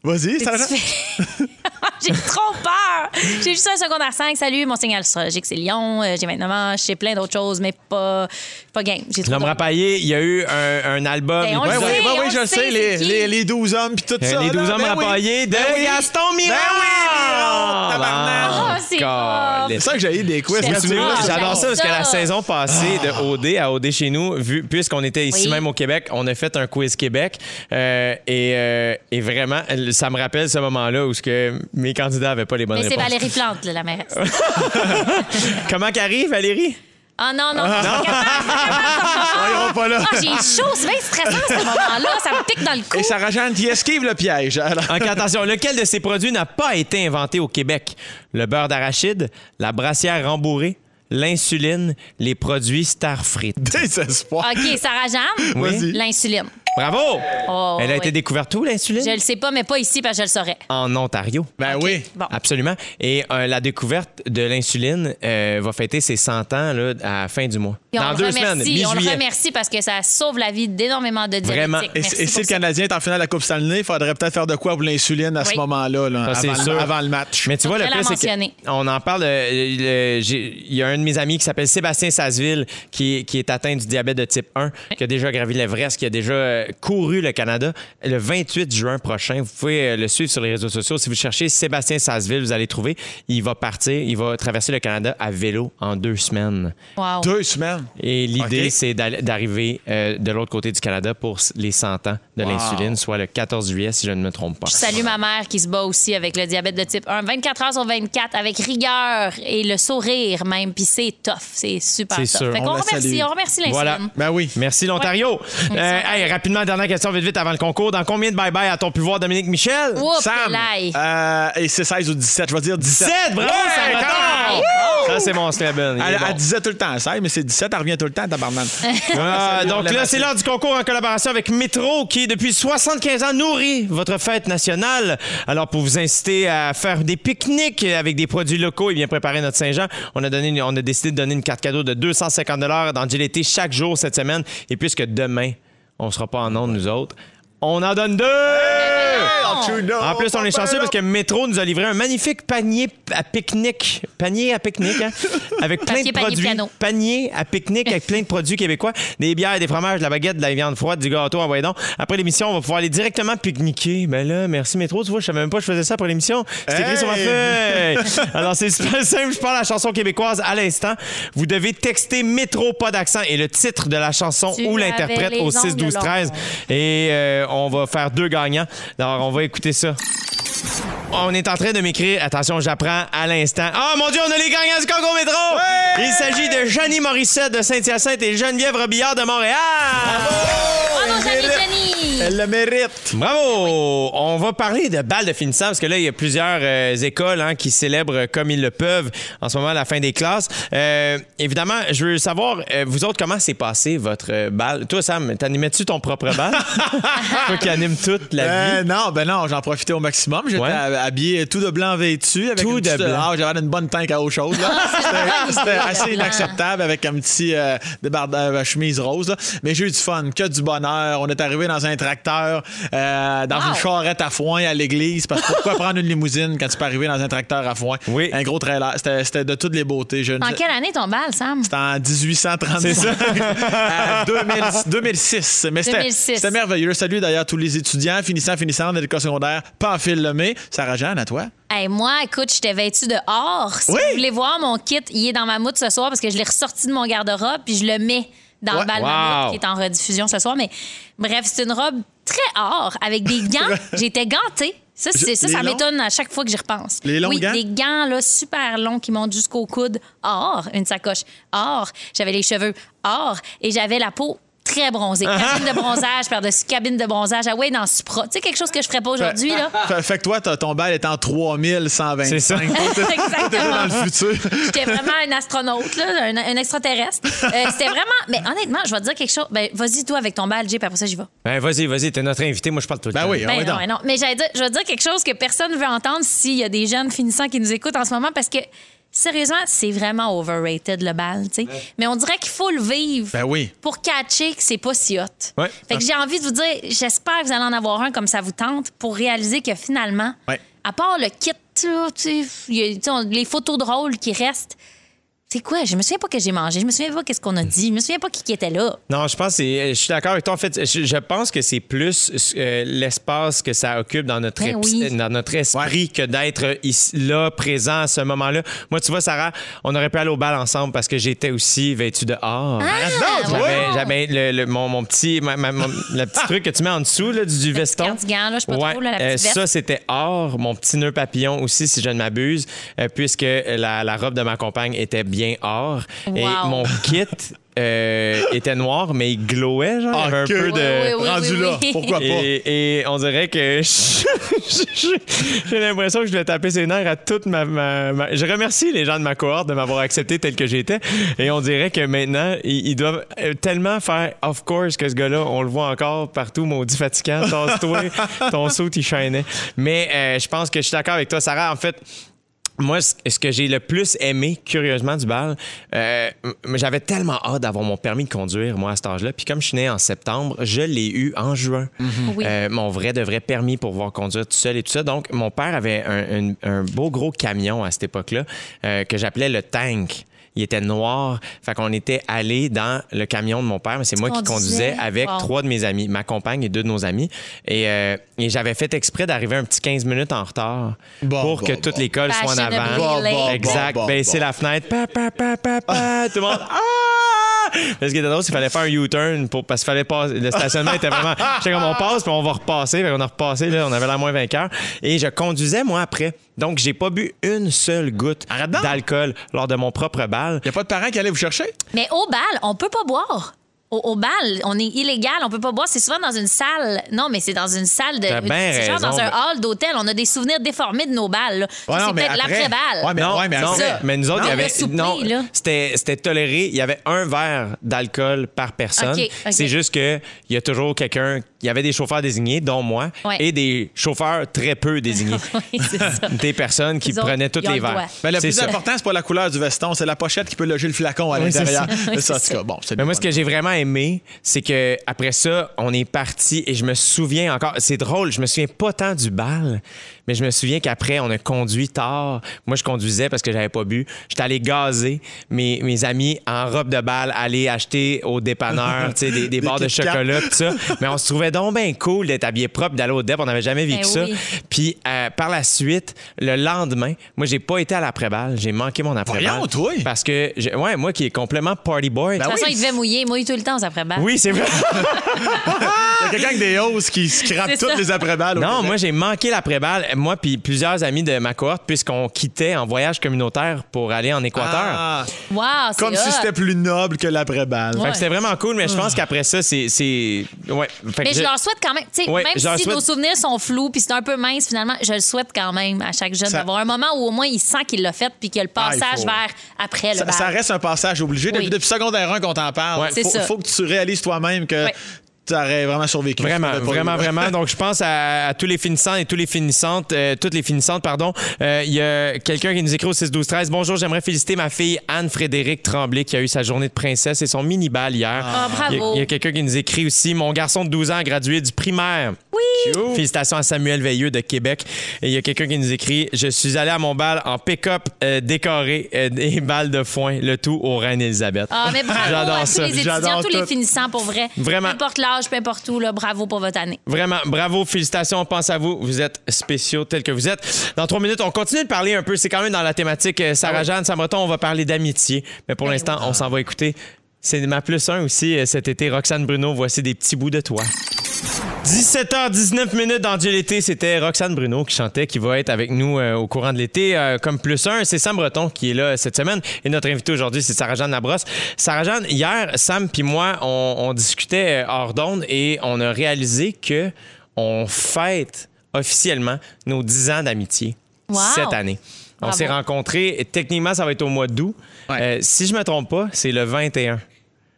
[SPEAKER 1] Vas-y, Sarah.
[SPEAKER 3] fais- (laughs) J'ai trop peur. J'ai juste un secondaire 5. Salut, mon signe astrologique, c'est Lion. Euh, J'ai maintenant, je sais plein d'autres choses, mais pas, pas game. J'ai trop
[SPEAKER 2] L'homme
[SPEAKER 3] de-
[SPEAKER 2] rapaillé, il y a eu un, un album.
[SPEAKER 3] Ben, on
[SPEAKER 2] il-
[SPEAKER 3] le
[SPEAKER 1] Oui, oui,
[SPEAKER 3] sait,
[SPEAKER 1] oui,
[SPEAKER 3] on
[SPEAKER 1] oui, je
[SPEAKER 3] le
[SPEAKER 1] sais, les, les, les 12 hommes puis tout
[SPEAKER 2] Euh,
[SPEAKER 1] ça.
[SPEAKER 2] les
[SPEAKER 1] là.
[SPEAKER 2] 12 hommes
[SPEAKER 1] Ben oui.
[SPEAKER 2] rapaillés de
[SPEAKER 1] Ben oui.
[SPEAKER 2] Gaston
[SPEAKER 1] Ben
[SPEAKER 2] Mirand.
[SPEAKER 1] oui, tabarnak.
[SPEAKER 3] Ah, c'est
[SPEAKER 1] ça que j'ai eu des quiz.
[SPEAKER 3] Ça. Ah,
[SPEAKER 2] J'adore ça parce que la
[SPEAKER 3] ça.
[SPEAKER 2] saison passée de OD à OD chez nous, vu, puisqu'on était ici
[SPEAKER 3] Oui.
[SPEAKER 2] même au Québec, on a fait un quiz Québec. euh, et, euh, et vraiment, ça me rappelle ce moment-là où ce que mes candidats n'avaient pas les bonnes
[SPEAKER 3] Mais c'est
[SPEAKER 2] réponses.
[SPEAKER 3] Valérie Plante, là, la mairesse. (laughs)
[SPEAKER 2] Comment qu'arrive, Valérie?
[SPEAKER 3] Ah non, non, non.
[SPEAKER 1] On ira pas là.
[SPEAKER 3] Ah, j'ai chaud, c'est bien stressant ce moment-là. Ça me pique dans le cou.
[SPEAKER 1] Et Sarah Jeanne qui esquive le piège. Alors,
[SPEAKER 2] Ok, attention, lequel de ces produits n'a pas été inventé au Québec? Le beurre d'arachide, la brassière rembourrée, l'insuline, les produits Starfrit.
[SPEAKER 1] désespoir.
[SPEAKER 3] OK, Sarah Jeanne, l'insuline.
[SPEAKER 2] Bravo!
[SPEAKER 3] Oh,
[SPEAKER 2] Elle a
[SPEAKER 3] oui.
[SPEAKER 2] été découverte où, l'insuline?
[SPEAKER 3] Je le sais pas, mais pas ici, parce que je le saurais.
[SPEAKER 2] En Ontario.
[SPEAKER 1] Ben oui.
[SPEAKER 3] Bon.
[SPEAKER 2] Absolument. Et euh, la découverte de l'insuline euh, va fêter ses 100 ans là, à la fin du mois.
[SPEAKER 3] Puis
[SPEAKER 2] Dans deux
[SPEAKER 3] remercie,
[SPEAKER 2] semaines,
[SPEAKER 3] on le remercie parce que ça sauve la vie d'énormément de diabétiques.
[SPEAKER 2] Vraiment.
[SPEAKER 1] Et, si le. Canadien est en finale de la Coupe Stanley, il faudrait peut-être faire de quoi pour l'insuline à ce moment-là, là,
[SPEAKER 2] Ça,
[SPEAKER 1] avant,
[SPEAKER 2] sûr.
[SPEAKER 1] avant le match.
[SPEAKER 2] Mais tu vois, le plus, c'est qu'on en parle. euh, Il y a un de mes amis qui s'appelle Sébastien Sasseville qui, qui est atteint du diabète de type 1, qui a déjà gravi l'Everest, qui a déjà euh, couru le Canada. Le 28 juin prochain, vous pouvez euh, le suivre sur les réseaux sociaux. Si vous cherchez Sébastien Sasseville, vous allez trouver. Il va partir, il va traverser le Canada à vélo en deux semaines.
[SPEAKER 3] Wow.
[SPEAKER 1] Deux semaines?
[SPEAKER 2] Et l'idée, c'est d'arriver euh, de l'autre côté du Canada pour les 100 ans de
[SPEAKER 1] Wow.
[SPEAKER 2] l'insuline, soit le 14 juillet, si je ne me trompe pas.
[SPEAKER 3] Je salue ma mère qui se bat aussi avec le diabète de type 1. 24 heures sur 24, avec rigueur et le sourire même. Puis c'est tough. C'est super
[SPEAKER 2] C'est
[SPEAKER 3] tough.
[SPEAKER 2] sûr.
[SPEAKER 3] Fait
[SPEAKER 1] On
[SPEAKER 3] qu'on
[SPEAKER 1] la
[SPEAKER 3] remercie, on remercie l'insuline.
[SPEAKER 2] Voilà.
[SPEAKER 1] Ben oui.
[SPEAKER 2] Merci l'Ontario. Euh, hey, rapidement, dernière question, vite vite avant le concours. Dans combien de bye-bye a-t-on pu voir Dominique Michel?
[SPEAKER 3] Oups,
[SPEAKER 1] Sam, euh, et c'est 16 ou 17, je vais dire 17.
[SPEAKER 2] 17, bravo,
[SPEAKER 1] Ouais,
[SPEAKER 2] ça
[SPEAKER 1] même.
[SPEAKER 2] Ça, c'est mon Sleben.
[SPEAKER 1] Elle, elle disait tout le temps 16, mais c'est 17, elle revient tout le temps, tabarnak. (laughs)
[SPEAKER 2] Ah,
[SPEAKER 1] Salut, on
[SPEAKER 2] donc là, c'est l'heure du concours en collaboration avec Métro qui, depuis 75 ans, nourrit votre fête nationale. Alors, pour vous inciter à faire des pique-niques avec des produits locaux et bien préparer notre Saint-Jean, on a, donné on a décidé de donner une carte cadeau de 250 dans l'été chaque jour cette semaine. Et puisque demain, on sera pas en ondes, nous autres, on en donne deux! En plus, on est chanceux parce que Métro nous a livré un magnifique panier à pique-nique. Panier à pique-nique, hein? (laughs) Avec plein
[SPEAKER 3] Papier,
[SPEAKER 2] de
[SPEAKER 3] panier,
[SPEAKER 2] produits.
[SPEAKER 3] piano.
[SPEAKER 2] Panier à pique-nique avec plein de produits québécois. Des bières, des fromages, de la baguette, de la viande froide, du gâteau, envoyez donc. Après l'émission, on va pouvoir aller directement pique-niquer. Ben là, merci Métro. Tu vois, je savais même pas que je faisais ça après l'émission. C'est écrit sur ma feuille. (laughs) Alors, c'est super simple. Je parle la chanson québécoise à l'instant. Vous devez texter Métro, pas d'accent, et le titre de la chanson
[SPEAKER 3] Tu
[SPEAKER 2] ou l'interprète au 6 12 13 Et euh, on va faire deux gagnants. Alors, on va écouter ça. On est en train de m'écrire. Attention, j'apprends à l'instant. Oh mon Dieu, on a les gagnants du Congo Métro! Il s'agit de Jeannie Morissette de Saint-Hyacinthe et Geneviève Robillard de Montréal.
[SPEAKER 3] Bravo!
[SPEAKER 1] Elle le mérite.
[SPEAKER 2] Bravo! On va parler de balles de finissant parce que là, il y a plusieurs euh, écoles hein, qui célèbrent comme ils le peuvent en ce moment la fin des classes. Euh, évidemment, je veux savoir, euh, vous autres, comment s'est passé votre euh, balle? Toi, Sam, t'animais-tu ton propre bal? (laughs) Toi qui anime toute la
[SPEAKER 1] Euh,
[SPEAKER 2] vie.
[SPEAKER 1] non, ben non, j'en profitais au maximum. J'étais
[SPEAKER 2] Ouais.
[SPEAKER 1] habillé tout de blanc vêtu. Avec
[SPEAKER 2] Tout
[SPEAKER 1] une
[SPEAKER 2] de
[SPEAKER 1] petite-
[SPEAKER 2] blanc.
[SPEAKER 1] Ah, J'avais une bonne tank à autre chose. là. (laughs) C'était- assez inacceptable avec un petit euh, débardeur à chemise rose. là. Mais j'ai eu du fun, que du bonheur. On est arrivé dans un tracteur, euh, dans
[SPEAKER 3] Wow.
[SPEAKER 1] une charrette à foin à l'église. Parce que pourquoi (laughs) prendre une limousine quand tu peux arriver dans un tracteur à foin?
[SPEAKER 2] Oui.
[SPEAKER 1] Un gros trailer. C'était de toutes les beautés. Je ne-
[SPEAKER 3] En quelle année ton bal, Sam?
[SPEAKER 1] C'était en 1835.
[SPEAKER 2] C'est ça. (laughs)
[SPEAKER 1] À 2000 2006. Mais c'était
[SPEAKER 3] 2006.
[SPEAKER 1] c'était merveilleux. Salut d'ailleurs tous les étudiants finissant, finissant de l'école secondaire. Pamphile Lemay. Sarah Jeanne, à toi?
[SPEAKER 3] Hey, moi, écoute, j'étais vêtue de or. Si
[SPEAKER 1] Oui.
[SPEAKER 3] vous voulez voir mon kit, il est dans ma moute ce soir parce que je l'ai ressorti de mon garde-robe puis je le mets dans
[SPEAKER 1] Ouais.
[SPEAKER 3] le bal
[SPEAKER 2] Wow.
[SPEAKER 3] Qui est en rediffusion ce soir. Mais bref, c'est une robe très or avec des (laughs) gants. J'étais gantée. Ça, ça, ça m'étonne à chaque fois que j'y repense.
[SPEAKER 1] Les longs
[SPEAKER 3] oui,
[SPEAKER 1] gants?
[SPEAKER 3] des gants là, super longs qui montent jusqu'au coude. Or, une sacoche. Or, j'avais les cheveux. Or, et j'avais la peau très bronzée. (laughs) Cabine de bronzage par-dessus cabine de bronzage. Ah ouais, dans Supra. Tu sais, quelque chose que je ferais pas aujourd'hui, là. (laughs)
[SPEAKER 1] Fait, fait que toi, ton bal est en 3125.
[SPEAKER 2] C'est ça. (laughs)
[SPEAKER 1] T'es dans
[SPEAKER 3] Exactement.
[SPEAKER 1] le futur.
[SPEAKER 3] J'étais vraiment un astronaute, là, un, un extraterrestre. Euh, C'était vraiment. Mais honnêtement, je vais te dire quelque chose. Ben, vas-y, toi, avec ton bal, Jay, puis après ça, j'y vais.
[SPEAKER 2] Ben, vas-y, vas-y, t'es notre invité. Moi, je parle tout le
[SPEAKER 1] Ben
[SPEAKER 2] temps.
[SPEAKER 1] oui, ah
[SPEAKER 3] Ben
[SPEAKER 1] ouais,
[SPEAKER 3] non, ben non. Mais j'allais dire, je vais te dire quelque chose que personne ne veut entendre s'il y a des jeunes finissants qui nous écoutent en ce moment parce que. Sérieusement, c'est vraiment overrated le bal, tu sais. Mais on dirait qu'il faut le vivre
[SPEAKER 1] Ben oui.
[SPEAKER 3] pour catcher que c'est pas si hot.
[SPEAKER 2] Ouais.
[SPEAKER 3] Fait que j'ai envie de vous dire, j'espère que vous allez en avoir un comme ça vous tente pour réaliser que finalement,
[SPEAKER 1] Ouais.
[SPEAKER 3] à part le kit, là, tu sais, il y a- tu sais, on- les photos de rôle qui restent, c'est quoi? Je me souviens pas que j'ai mangé, je me souviens pas qu'est-ce qu'on a dit, je me souviens pas qui, qui était là.
[SPEAKER 2] Non, je pense que c'est. Je suis d'accord avec toi. En fait, je, je pense que c'est plus euh, l'espace que ça occupe dans notre,
[SPEAKER 3] Ben oui.
[SPEAKER 2] dans notre esprit que d'être ici, là, présent à ce moment-là. Moi, tu vois, Sarah, on aurait pu aller au bal ensemble parce que j'étais aussi vêtu de or.
[SPEAKER 3] Ah,
[SPEAKER 2] J'avais, j'avais le, le- mon, mon petit, ma- ma- mon- le petit (laughs) truc que tu mets en dessous là, du, du veston.
[SPEAKER 3] cardigan, là, je sais pas
[SPEAKER 2] Ouais,
[SPEAKER 3] trop, là, la
[SPEAKER 2] euh,
[SPEAKER 3] petite veste.
[SPEAKER 2] ça, c'était or. Mon petit nœud papillon aussi, si je ne m'abuse, euh, puisque la, la robe de ma compagne était bien or. Et mon kit (laughs) euh, était noir, mais il glowait, genre. Il y avait un peu de...
[SPEAKER 3] Oui, oui, oui.
[SPEAKER 1] Rendu là, pourquoi pas?
[SPEAKER 2] Et, et on dirait que (laughs) j'ai l'impression que je vais taper ses nerfs à toute ma, ma- ma- Je remercie les gens de ma cohorte de m'avoir accepté tel que j'étais. Et on dirait que maintenant, ils, ils doivent euh, tellement faire of course que ce gars-là, on le voit encore partout, maudit fatigant, tasse-toi, (laughs) ton saut, il shinait. Mais euh, je pense que je suis d'accord avec toi, Sarah. En fait, moi, ce que j'ai le plus aimé, curieusement, du bal, euh, j'avais tellement hâte d'avoir mon permis de conduire, moi, à cet âge-là. Puis comme je suis né en septembre, je l'ai eu en juin.
[SPEAKER 3] Oui.
[SPEAKER 2] Euh, mon vrai de vrai permis pour pouvoir conduire tout seul et tout ça. Donc, mon père avait un, un- un beau gros camion à cette époque-là euh, que j'appelais le tank. Il était noir. Fait qu'on était allé dans le camion de mon père, mais c'est moi qui
[SPEAKER 3] conduisais?
[SPEAKER 2] avec
[SPEAKER 3] Wow.
[SPEAKER 2] trois de mes amis, ma compagne et deux de nos amis. Et, euh, et j'avais fait exprès d'arriver un petit 15 minutes en retard
[SPEAKER 1] Bon,
[SPEAKER 2] pour
[SPEAKER 1] bon,
[SPEAKER 2] que
[SPEAKER 1] bon.
[SPEAKER 2] toute l'école soit en avant.
[SPEAKER 3] late.
[SPEAKER 1] Bon, bon,
[SPEAKER 2] Exact.
[SPEAKER 1] bon,
[SPEAKER 2] Baisser
[SPEAKER 1] bon.
[SPEAKER 2] la fenêtre. Pa, pa, pa, pa, pa. (laughs) Tout le monde. Ah! (laughs) Parce que était drôle, c'est qu'il fallait faire un U-turn pour, parce qu'il fallait passer. Le stationnement était vraiment. (laughs) J'étais comme on passe, puis on va repasser. Fait qu'on a repassé, là, on avait l'air moins vainqueur. Et je conduisais, moi, après. Donc, j'ai pas bu une seule goutte d'alcool lors de mon propre bal.
[SPEAKER 1] Y a pas de parents qui allaient vous chercher?
[SPEAKER 3] Mais au bal, on peut pas boire. Au, au bal, on est illégal, on peut pas boire. C'est souvent dans une salle. Non, mais c'est dans une salle de.
[SPEAKER 2] T'as bien
[SPEAKER 3] C'est genre
[SPEAKER 2] raison,
[SPEAKER 3] dans un
[SPEAKER 2] mais-
[SPEAKER 3] hall d'hôtel. On a des souvenirs déformés de nos balles.
[SPEAKER 1] Ouais, non,
[SPEAKER 3] c'est
[SPEAKER 1] mais
[SPEAKER 3] peut-être
[SPEAKER 1] après-
[SPEAKER 3] l'après-balle.
[SPEAKER 1] Ouais, mais-
[SPEAKER 2] non,
[SPEAKER 1] mais
[SPEAKER 2] non,
[SPEAKER 1] après-
[SPEAKER 2] mais nous autres, il y avait. non, c'était, c'était toléré. Il y avait un verre d'alcool par personne.
[SPEAKER 3] OK, OK.
[SPEAKER 2] C'est juste que il y a toujours quelqu'un. Il y avait des chauffeurs désignés, dont moi,
[SPEAKER 3] Ouais.
[SPEAKER 2] et des chauffeurs très peu désignés. (laughs)
[SPEAKER 3] Oui, c'est ça. (laughs)
[SPEAKER 2] des personnes qui prenaient tous les verres.
[SPEAKER 1] Ben, le
[SPEAKER 2] C'est
[SPEAKER 1] plus important, c'est pas la couleur du veston, c'est la pochette qui peut loger le flacon à l'intérieur. Bon, c'est
[SPEAKER 2] Mais moi, ce que j'ai vraiment c'est que après ça, on est parti et je me souviens encore. C'est drôle, je me souviens pas tant du bal, mais je me souviens qu'après, on a conduit tard. Moi, je conduisais parce que j'avais pas bu. J'étais allé gazer mes, mes amis en robe de bal, aller acheter au dépanneur, tu sais, des, des barres de chocolat, tout ça. Mais on se trouvait donc bien cool d'être habillé propre, d'aller au dép. On n'avait jamais vécu
[SPEAKER 3] Ben
[SPEAKER 2] ça. Puis euh, par la suite, le lendemain, moi, j'ai pas été à l'après-bal. J'ai manqué mon après-balle. Parce que, je- ouais, moi qui est complètement party boy.
[SPEAKER 1] Ben
[SPEAKER 3] De toute façon,
[SPEAKER 1] oui.
[SPEAKER 3] il devait mouiller. Il mouille tout le temps aux après-balles.
[SPEAKER 2] oui, c'est vrai. (laughs)
[SPEAKER 1] Il y a quelqu'un avec des hausses qui (laughs) scrape toutes
[SPEAKER 3] ça.
[SPEAKER 1] les après-balles.
[SPEAKER 2] Non, moi, j'ai manqué l'après-balle. Moi, puis plusieurs amis de ma cohorte, puisqu'on quittait en voyage communautaire pour aller en Équateur.
[SPEAKER 1] Ah,
[SPEAKER 3] Wow, c'est
[SPEAKER 1] comme si c'était plus noble que l'après-balle.
[SPEAKER 2] Fait
[SPEAKER 3] Ouais.
[SPEAKER 2] que c'était vraiment cool, mais je pense qu'après ça, c'est. c'est- Ouais.
[SPEAKER 3] Mais je leur souhaite quand même, tu sais,
[SPEAKER 2] Ouais,
[SPEAKER 3] même si
[SPEAKER 2] souhaite-
[SPEAKER 3] nos souvenirs sont flous puis c'est un peu mince finalement, je le souhaite quand même à chaque jeune
[SPEAKER 1] Ça-
[SPEAKER 3] d'avoir un moment où au moins il sent qu'il l'a fait puis qu'il y a le
[SPEAKER 1] Ah,
[SPEAKER 3] passage
[SPEAKER 1] faut.
[SPEAKER 3] vers après le
[SPEAKER 1] Ça, ça reste un passage obligé. Depuis,
[SPEAKER 3] Oui.
[SPEAKER 1] depuis secondaire 1 qu'on t'en parle. Il faut, faut que tu réalises toi-même que
[SPEAKER 3] Ouais.
[SPEAKER 1] tu aurais vraiment survécu.
[SPEAKER 2] Vraiment, vraiment, (laughs) vraiment. Donc, je pense à, à tous les finissants et tous les finissantes, euh, toutes les finissantes, pardon. Euh, Il y a quelqu'un qui nous écrit au 6 12 13 Bonjour, j'aimerais féliciter ma fille Anne-Frédéric Tremblay qui a eu sa journée de princesse et son mini-bal hier.
[SPEAKER 3] Ah, bravo.
[SPEAKER 2] Il y a, quelqu'un qui nous écrit aussi Mon garçon de 12 ans a gradué du primaire.
[SPEAKER 3] Oui.
[SPEAKER 2] Félicitations à Samuel Veilleux de Québec. Et il y a quelqu'un qui nous écrit Je suis allé à mon bal en pick-up euh, décoré euh, et (laughs) balle de foin, le tout au Reine-Élisabeth.
[SPEAKER 3] Ah, mais bravo
[SPEAKER 2] J'adore
[SPEAKER 3] à tous
[SPEAKER 2] ça.
[SPEAKER 3] les étudiants, tous les finissants pour vrai.
[SPEAKER 2] Vraiment.
[SPEAKER 3] L'âge, peu importe où, là, bravo pour votre année.
[SPEAKER 2] Vraiment, bravo, félicitations, on pense à vous. Vous êtes spéciaux tels que vous êtes. Dans trois minutes, on continue de parler un peu. C'est quand même dans la thématique euh, Sarah-Jeanne, Sam Breton, on va parler d'amitié. Mais pour
[SPEAKER 3] Ben
[SPEAKER 2] l'instant, on s'en va écouter. C'est ma plus un aussi euh, cet été. Roxane Bruno, voici des petits bouts de toi. 17h19 minutes dans Dieu l'été, c'était Roxane Bruno qui chantait, qui va être avec nous euh, au courant de l'été euh, comme plus un. C'est Sam Breton qui est là cette semaine et notre invité aujourd'hui, c'est Sarah-Jeanne Labrosse. Sarah-Jeanne, hier, Sam puis moi, on, on discutait euh, hors d'onde et on a réalisé que on fête officiellement nos 10 ans d'amitié
[SPEAKER 3] Wow.
[SPEAKER 2] cette année. On s'est rencontrés, et techniquement, ça va être au mois d'août.
[SPEAKER 1] Ouais.
[SPEAKER 2] Euh, si je me trompe pas, c'est le 21.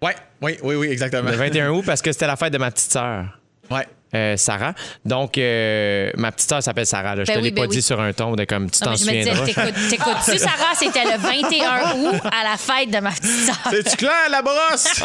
[SPEAKER 1] Ouais, oui, oui, oui, exactement.
[SPEAKER 2] Le 21 (laughs) août parce que c'était la fête de ma petite sœur.
[SPEAKER 1] Ouais.
[SPEAKER 2] Euh, Sarah. Donc, euh, ma petite sœur s'appelle Sarah. là. Je
[SPEAKER 3] Ben
[SPEAKER 2] te l'ai
[SPEAKER 3] ben
[SPEAKER 2] pas
[SPEAKER 3] oui.
[SPEAKER 2] dit sur un ton de comme tu t'en souviendras.
[SPEAKER 3] t'écoutes- t'écoutes-tu, Sarah? C'était le 21 (laughs) août à la fête de ma petite sœur.
[SPEAKER 1] C'est-tu clair, la brosse?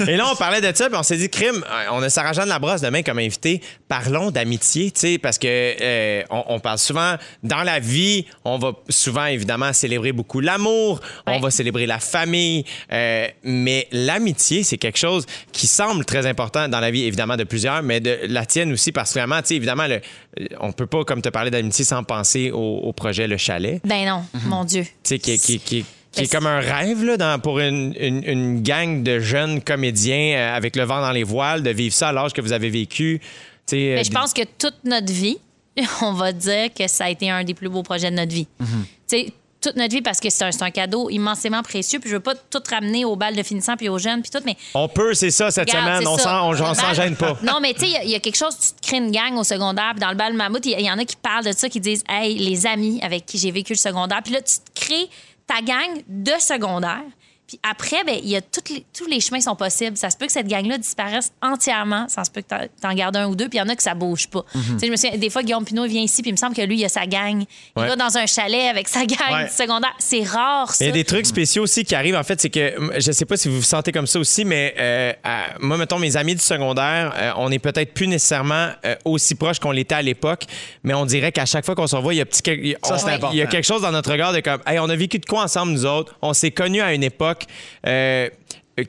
[SPEAKER 1] (laughs)
[SPEAKER 2] Et là, on parlait de ça, puis on s'est dit, crime, euh, on a Sarah-Jeanne Labrosse demain comme invitée. Parlons d'amitié, tu sais, parce que euh, on, on parle souvent dans la vie, on va souvent évidemment célébrer beaucoup l'amour, on va célébrer la famille, euh, mais l'amitié, c'est quelque chose qui semble très important dans la vie, évidemment, de plusieurs, mais de la tienne aussi, parce que vraiment, tu sais, évidemment, le, euh, on peut pas, comme te parler d'amitié, sans penser au, au projet Le Chalet.
[SPEAKER 3] Ben non, mon Dieu.
[SPEAKER 2] Tu sais, qui, qui, qui, qui
[SPEAKER 3] Ben,
[SPEAKER 2] est comme un rêve là, dans- pour une, une- une gang de jeunes comédiens euh, avec le vent dans les voiles, de vivre ça à l'âge que vous avez vécu. Tu sais, euh,
[SPEAKER 3] Mais je pense que toute notre vie, (laughs) on va dire que ça a été un des plus beaux projets de notre vie.
[SPEAKER 2] Mhm.
[SPEAKER 3] Tu sais, toute notre vie, parce que c'est un, un cadeau immensément précieux. Puis je veux pas tout ramener au bal de finissant puis aux jeunes puis tout, mais
[SPEAKER 2] On peut, c'est ça, cette
[SPEAKER 3] Regarde,
[SPEAKER 2] semaine. On s'en, s'en gêne pas.
[SPEAKER 3] Non, mais tu sais, il y a- il y, a quelque chose, tu te crées une gang au secondaire, puis dans le bal mammouth, il y, y en a qui parlent de ça, qui disent Hey, les amis avec qui j'ai vécu le secondaire. Puis là, tu te crées ta gang de secondaire. Puis après, ben, il y a toutes les- tous les chemins sont possibles. Ça se peut que cette gang-là disparaisse entièrement. Ça se peut que t'en- gardes un ou deux. Puis il y en a que ça bouge pas. Tu sais, Je me souviens, des fois, Guillaume Pinot il vient ici, puis il me semble que lui, il a sa gang. Il
[SPEAKER 2] Ouais.
[SPEAKER 3] va dans un chalet avec sa gang
[SPEAKER 1] Ouais.
[SPEAKER 3] secondaire. C'est rare, ça.
[SPEAKER 2] Il y a des trucs spéciaux aussi qui arrivent. En fait, c'est que je sais pas si vous vous sentez comme ça aussi, mais euh, à- moi, mettons, mes amis du secondaire, euh, on est peut-être plus nécessairement euh, aussi proches qu'on l'était à l'époque, mais on dirait qu'à chaque fois qu'on se revoit, il y a, petit, quel-
[SPEAKER 1] Ça,
[SPEAKER 2] on-
[SPEAKER 1] c'est
[SPEAKER 2] il y a quelque chose dans notre regard de comme, hey, on a vécu de quoi ensemble, nous autres? On s'est connus à une époque, euh,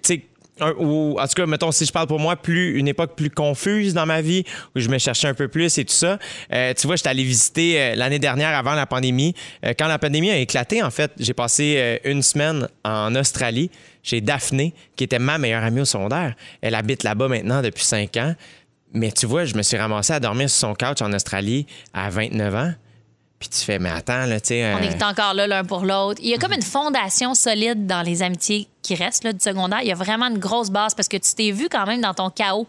[SPEAKER 2] tu ou en tout cas, mettons, si je parle pour moi, plus une époque plus confuse dans ma vie, où je me cherchais un peu plus et tout ça. Euh, tu vois, j'étais allé visiter euh, l'année dernière avant la pandémie. Quand la pandémie a éclaté, en fait, j'ai passé une semaine en Australie chez Daphné, qui était ma meilleure amie au secondaire. Elle habite là-bas maintenant depuis cinq ans. Mais tu vois, je me suis ramassé à dormir sur son couch en Australie à 29 ans. Puis tu fais, mais attends, là, tu sais.
[SPEAKER 3] On
[SPEAKER 2] euh,
[SPEAKER 3] est encore là l'un pour l'autre. Il y a comme une fondation solide dans les amitiés qui restent là, du secondaire. Il y a vraiment une grosse base parce que tu t'es vu quand même dans ton chaos,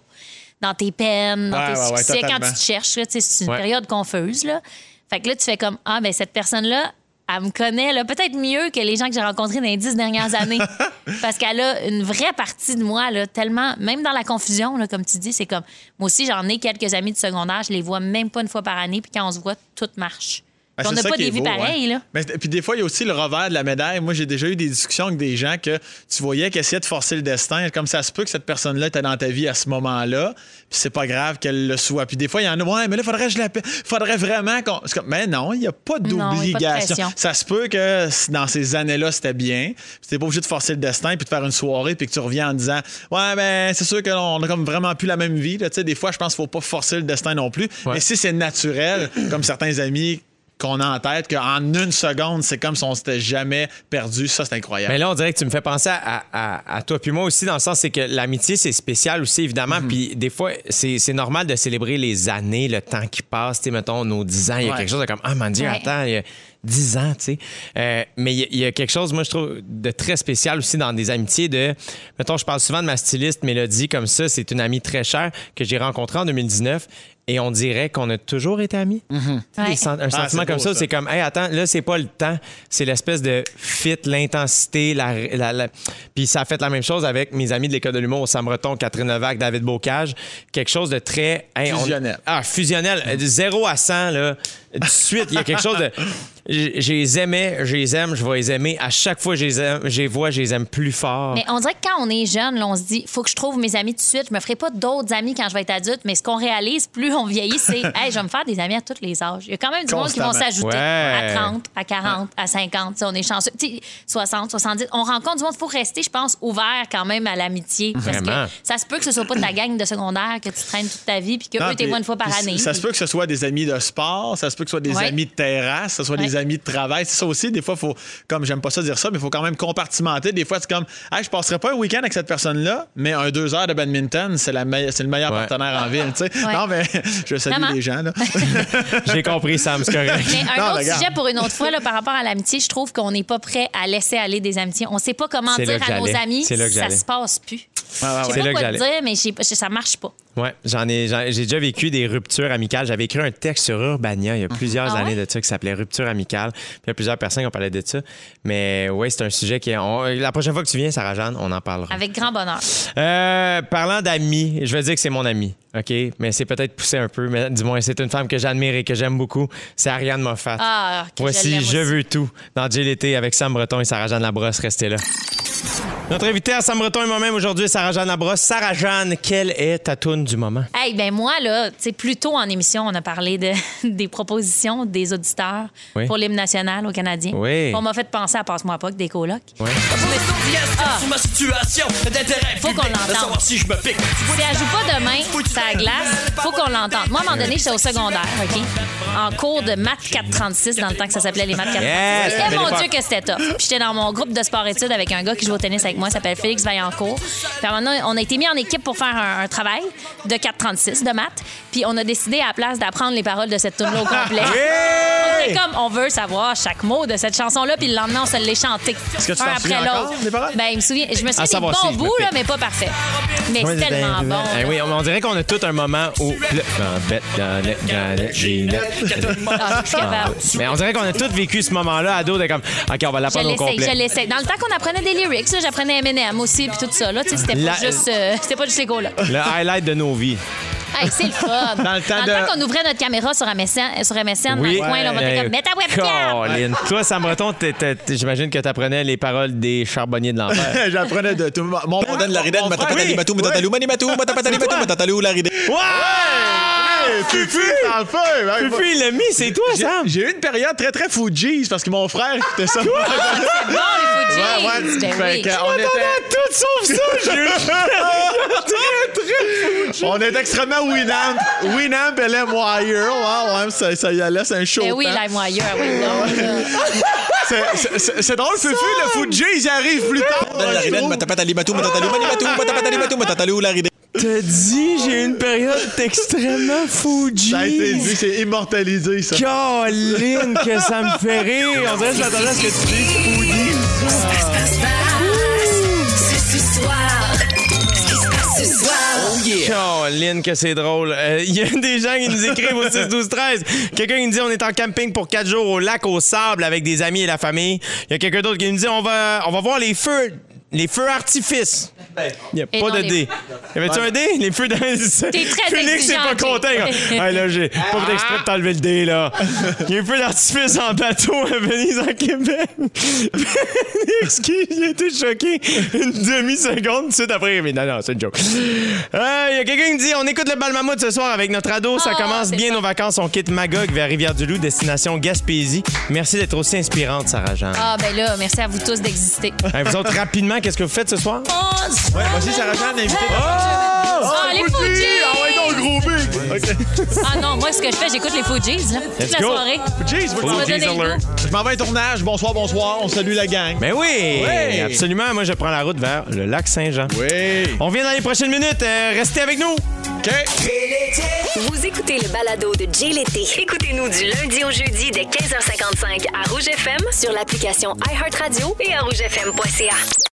[SPEAKER 3] dans tes peines, dans
[SPEAKER 1] Ouais,
[SPEAKER 3] tes
[SPEAKER 1] ouais, ouais,
[SPEAKER 3] succès, quand tu te cherches. là, tu sais, C'est une
[SPEAKER 2] Ouais.
[SPEAKER 3] période confuse. Là. Fait que là, tu fais comme Ah, ben cette personne-là, elle me connaît là, peut-être mieux que les gens que j'ai rencontrés dans les dix dernières années. (laughs) parce qu'elle a une vraie partie de moi, là, tellement, même dans la confusion, là, comme tu dis, c'est comme. Moi aussi, j'en ai quelques amis de secondaire, je les vois même pas une fois par année, puis quand on se voit, tout marche.
[SPEAKER 1] Ben,
[SPEAKER 3] on n'a pas des vies
[SPEAKER 1] beau,
[SPEAKER 3] pareilles,
[SPEAKER 1] hein.
[SPEAKER 3] là.
[SPEAKER 1] Mais puis des fois, il y a aussi le revers de la médaille. Moi, j'ai déjà eu des discussions avec des gens que tu voyais qui essayaient de forcer le destin. Comme ça se peut que cette personne-là était dans ta vie à ce moment-là, puis c'est pas grave qu'elle le soit. Puis des fois, il y en a, ouais, mais là, faudrait que je l'appelle. Faudrait vraiment qu'on. comme, Mais non, il n'y a pas d'obligation. Ça se peut que dans ces années-là, c'était bien. Puis t'es pas obligé de forcer le destin puis de faire une soirée puis que tu reviens en disant, ouais, ben, c'est sûr qu'on a comme vraiment plus la même vie. là. Tu des fois, je pense qu'il faut pas forcer le destin non plus.
[SPEAKER 2] Ouais.
[SPEAKER 1] Mais si c'est naturel, comme certains amis qu'on a en tête, qu'en une seconde, c'est comme si on s'était jamais perdu. Ça, c'est incroyable.
[SPEAKER 2] Mais là, on dirait que tu me fais penser à, à- à toi puis moi aussi, dans le sens, c'est que l'amitié, c'est spécial aussi, évidemment.
[SPEAKER 1] Mhm.
[SPEAKER 2] Puis des fois, c'est c'est normal de célébrer les années, le temps qui passe. Tu sais, mettons, nos 10 ans, il y a
[SPEAKER 1] Ouais.
[SPEAKER 2] quelque chose de comme, ah, mon Dieu,
[SPEAKER 3] Ouais.
[SPEAKER 2] attends, il y a 10 ans, tu sais. Euh, mais il y, a- il y a quelque chose, moi, je trouve, de très spécial aussi dans des amitiés de, mettons, je parle souvent de ma styliste Mélodie, comme ça, c'est une amie très chère que j'ai rencontrée en 2019. Et on dirait qu'on a toujours été amis.
[SPEAKER 3] Ouais.
[SPEAKER 2] sen- Un
[SPEAKER 1] Ah,
[SPEAKER 2] sentiment comme
[SPEAKER 1] beau,
[SPEAKER 2] ça,
[SPEAKER 1] ça.
[SPEAKER 2] c'est comme, hey, attends, là, c'est pas le temps. C'est l'espèce de fit, l'intensité. La, la- la- Puis ça a fait la même chose avec mes amis de l'école de l'humour, Sam Breton, Catherine Levac, David Bocage. Quelque chose de très. hey, on-
[SPEAKER 1] Fusionnel.
[SPEAKER 2] Ah, fusionnel. Euh, De 0 à 100, là. De suite, il y a quelque chose de. (laughs) Je les aimais, je les aime, je vais les aimer. À chaque fois que je les aime, je les vois, je les aime plus fort.
[SPEAKER 3] Mais on dirait que quand on est jeune, là, on se dit, faut que je trouve mes amis tout de suite. Je me ferai pas d'autres amis quand je vais être adulte. Mais ce qu'on réalise, plus on vieillit, c'est, (laughs) hey, je vais me faire des amis à tous les âges. Il y a quand même du monde qui vont s'ajouter
[SPEAKER 2] Ouais.
[SPEAKER 3] à 30, à 40, à 50. Tu sais, on est chanceux. Tu sais, 60, 70. On rencontre du monde. Il faut rester, je pense, ouvert quand même à l'amitié. Parce que ça se peut que ce soit pas ta gang de secondaire que tu traînes toute ta vie puis que
[SPEAKER 1] Non,
[SPEAKER 3] eux, t'es une fois par année.
[SPEAKER 1] Ça se peut que ce soit des amis de sport, ça se peut que ce soit des
[SPEAKER 3] Ouais.
[SPEAKER 1] amis de terrasse, que ce soit des Amis de travail. C'est ça aussi, des fois, faut, comme j'aime pas ça dire ça, mais il faut quand même compartimenter. Des fois, c'est comme, hey, je passerai pas un week-end avec cette personne-là, mais un deux heures de badminton, c'est, la meille- c'est le meilleur
[SPEAKER 2] Ouais.
[SPEAKER 1] partenaire en ville. tu sais.
[SPEAKER 3] Ouais.
[SPEAKER 1] Non, mais (laughs) je salue les gens. Là. (laughs)
[SPEAKER 2] J'ai compris, Sam, c'est correct.
[SPEAKER 3] Mais un
[SPEAKER 1] Non,
[SPEAKER 3] autre
[SPEAKER 1] regarde.
[SPEAKER 3] sujet pour une autre fois, là, par rapport à l'amitié, je trouve qu'on n'est pas prêt à laisser aller des amitiés. On sait pas comment
[SPEAKER 2] C'est
[SPEAKER 3] dire à nos amis ça se passe plus.
[SPEAKER 1] Ouais, ouais,
[SPEAKER 3] Je sais pas quoi te dire, mais ça marche pas.
[SPEAKER 2] Ouais, j'en ai, j'en- j'ai déjà vécu des ruptures amicales. J'avais écrit un texte sur Urbania il y a plusieurs
[SPEAKER 3] Ah
[SPEAKER 2] années
[SPEAKER 3] ouais?
[SPEAKER 2] de ça qui s'appelait Rupture amicale. Puis il y a plusieurs personnes qui ont parlé de ça. Mais oui, c'est un sujet qui. on- la prochaine fois que tu viens, Sarah Jeanne, on en parlera.
[SPEAKER 3] Avec grand bonheur.
[SPEAKER 2] Euh, parlant d'amis, je vais dire que c'est mon ami, OK? Mais c'est peut-être poussé un peu, mais du moins, c'est une femme que j'admire et que j'aime beaucoup. C'est Ariane Moffat.
[SPEAKER 3] Ah, que je
[SPEAKER 2] Voici
[SPEAKER 3] l'aime
[SPEAKER 2] Je
[SPEAKER 3] aussi.
[SPEAKER 2] veux tout dans l'été avec Sam Breton et Sarah-Jeanne Labrosse. Restez là. Notre invité à Sam Breton et moi-même aujourd'hui, Sarah-Jeanne Labrosse. Sarah-Jeanne, quelle est ta toune du moment?
[SPEAKER 3] Hey, ben moi, là, tu sais, plus tôt en émission, on a parlé de, (laughs) des propositions des auditeurs
[SPEAKER 2] Oui.
[SPEAKER 3] pour l'hymne national aux Canadiens.
[SPEAKER 2] Oui.
[SPEAKER 3] On m'a fait penser à Passe-moi pas que des colocs.
[SPEAKER 2] Ouais.
[SPEAKER 3] Ah.
[SPEAKER 4] sur ma situation d'intérêt
[SPEAKER 3] Faut qu'on l'entende.
[SPEAKER 4] si je me pique.
[SPEAKER 3] Si elle joue pas demain, ça glace, faut qu'on l'entende. Moi, à un moment donné, j'étais au secondaire, OK? En cours de maths 436, dans le temps que ça s'appelait les maths 436.
[SPEAKER 2] Yes,
[SPEAKER 3] Et mon. Dieu, que c'était top. Puis j'étais dans mon groupe de sport-études avec un gars qui joue au tennis avec moi, il s'appelle Félix Vaillancourt. Puis à un moment donné, on a été mis en équipe pour faire un, un travail de 436 de maths. Puis on a décidé à la place d'apprendre les paroles de cette tune au complet. (laughs) On était comme, on veut savoir chaque mot de cette chanson-là, puis le lendemain, on se l'est chanté.
[SPEAKER 1] Est-ce que tu
[SPEAKER 3] un après
[SPEAKER 1] souviens
[SPEAKER 3] l'autre. Ben, il me souvient, je me souviens des
[SPEAKER 2] si
[SPEAKER 3] bons
[SPEAKER 2] me
[SPEAKER 3] bouts, là, mais pas parfait. Mais c'est tellement bon.
[SPEAKER 2] Eh oui, on, on dirait qu'on a tout un moment où. Mais on dirait qu'on a tous vécu ce moment-là, ado, de comme, OK, on va l'apprendre au complet.
[SPEAKER 3] je l'essaye. Dans le temps qu'on apprenait des lyrics, j'apprenais Eminem aussi, puis tout ça. Là, tu sais, c'était pas
[SPEAKER 2] La-
[SPEAKER 3] juste, euh, c'était pas juste les là.
[SPEAKER 2] Le highlight de nos vies.
[SPEAKER 3] Hey, c'est le fun.
[SPEAKER 1] Dans le temps de-
[SPEAKER 3] qu'on ouvrait notre caméra sur MSN, sur MSN dans
[SPEAKER 2] Oui.
[SPEAKER 3] le coin, là, on va être comme, mets ta webcam.
[SPEAKER 2] Colin. Toi, Sam Breton, t'es- t'es- t'es- j'imagine que tu apprenais les paroles des charbonniers de l'enfer. (laughs)
[SPEAKER 1] J'apprenais de tout. Mon
[SPEAKER 7] On donne la ridette,
[SPEAKER 1] mon frère-
[SPEAKER 7] matatali matou, matatali mani matou, matatali matou, matatali la ridette.
[SPEAKER 2] Ouais!
[SPEAKER 1] Hey, Fufu dans le feu! Hey,
[SPEAKER 2] Fufu, il l'a mis, c'est toi,
[SPEAKER 1] J'ai-
[SPEAKER 2] Sam!
[SPEAKER 1] J'ai eu une période très, très Fugees parce que mon frère écoutait ça.
[SPEAKER 3] Bon, les Fugees.
[SPEAKER 1] Ouais, ouais,
[SPEAKER 3] Ben
[SPEAKER 1] fait
[SPEAKER 3] oui.
[SPEAKER 1] que on était...
[SPEAKER 2] Tout sauf ça, (laughs)
[SPEAKER 1] On est extrêmement Winamp. Winamp et LimeWire. Ouais, ça, ça y allait, c'est un show.
[SPEAKER 3] Ben oui. LimeWire, oui, non. (laughs)
[SPEAKER 1] C'est- drôle, Fufu, le Fugees, il arrive plus tard.
[SPEAKER 2] T'as dit, j'ai eu une période extrêmement Fuji.
[SPEAKER 1] Ça a été dit, c'est immortalisé, ça.
[SPEAKER 2] Caroline, que ça me fait rire. On dirait que je m'attendais à ce que tu dises Fuji. Caroline, que c'est drôle. Euh, Il y a des gens qui nous écrivent au 6 12 13. Quelqu'un qui nous dit on est en camping pour quatre jours au lac au sable avec des amis et la famille. Il y a quelqu'un d'autre qui nous dit on va on va voir les feux les feux artifices. Il n'y a
[SPEAKER 3] Et
[SPEAKER 2] pas
[SPEAKER 3] non,
[SPEAKER 2] de
[SPEAKER 3] les-
[SPEAKER 2] dé. Y avait-tu un dé? Les feux dans
[SPEAKER 3] T'es très
[SPEAKER 2] Phoenix, c'est pas content.
[SPEAKER 3] Jay.
[SPEAKER 2] là, j'ai pas fait exprès de t'enlever le dé, là. Il y a un feu d'artifice en bateau à Venise, en Québec. (laughs) Phoenix, qui il a été choqué une demi-seconde tout de suite après. Mais non, non, c'est une joke. Euh, Il y a quelqu'un qui dit on écoute le bal mammouth ce soir avec notre ado. Ça
[SPEAKER 3] Oh,
[SPEAKER 2] commence
[SPEAKER 3] c'est
[SPEAKER 2] bien
[SPEAKER 3] ça.
[SPEAKER 2] nos vacances. On quitte Magog vers Rivière-du-Loup, destination Gaspésie. Merci d'être aussi inspirante, Sarah-Jeanne.
[SPEAKER 3] Ah, ben là, merci à vous tous d'exister.
[SPEAKER 2] Hey, vous autres, rapidement, qu'est-ce que vous faites ce soir?
[SPEAKER 3] Oh,
[SPEAKER 1] Ouais, voici Sarah-Jeanne, invitée.
[SPEAKER 3] Ah, les Fujis!
[SPEAKER 1] Ah ouais, donc, gros big!
[SPEAKER 3] Ah non, moi, ce que je fais, j'écoute les Fujis, là, toute
[SPEAKER 2] Let's
[SPEAKER 3] la
[SPEAKER 2] go.
[SPEAKER 3] soirée.
[SPEAKER 1] Moi,
[SPEAKER 3] donner le
[SPEAKER 2] alert.
[SPEAKER 1] je m'en vais à un tournage. Bonsoir, bonsoir. On salue la gang.
[SPEAKER 2] Ben oui!
[SPEAKER 1] Oui.
[SPEAKER 2] Absolument. Moi, je prends la route vers le lac Saint-Jean.
[SPEAKER 1] Oui.
[SPEAKER 2] On vient dans les prochaines minutes. Euh, restez avec nous.
[SPEAKER 1] OK.
[SPEAKER 6] Vous écoutez le balado de Jay l'été. Écoutez-nous du lundi au jeudi dès 15h55 à Rouge FM sur l'application iHeartRadio et à rougefm.ca.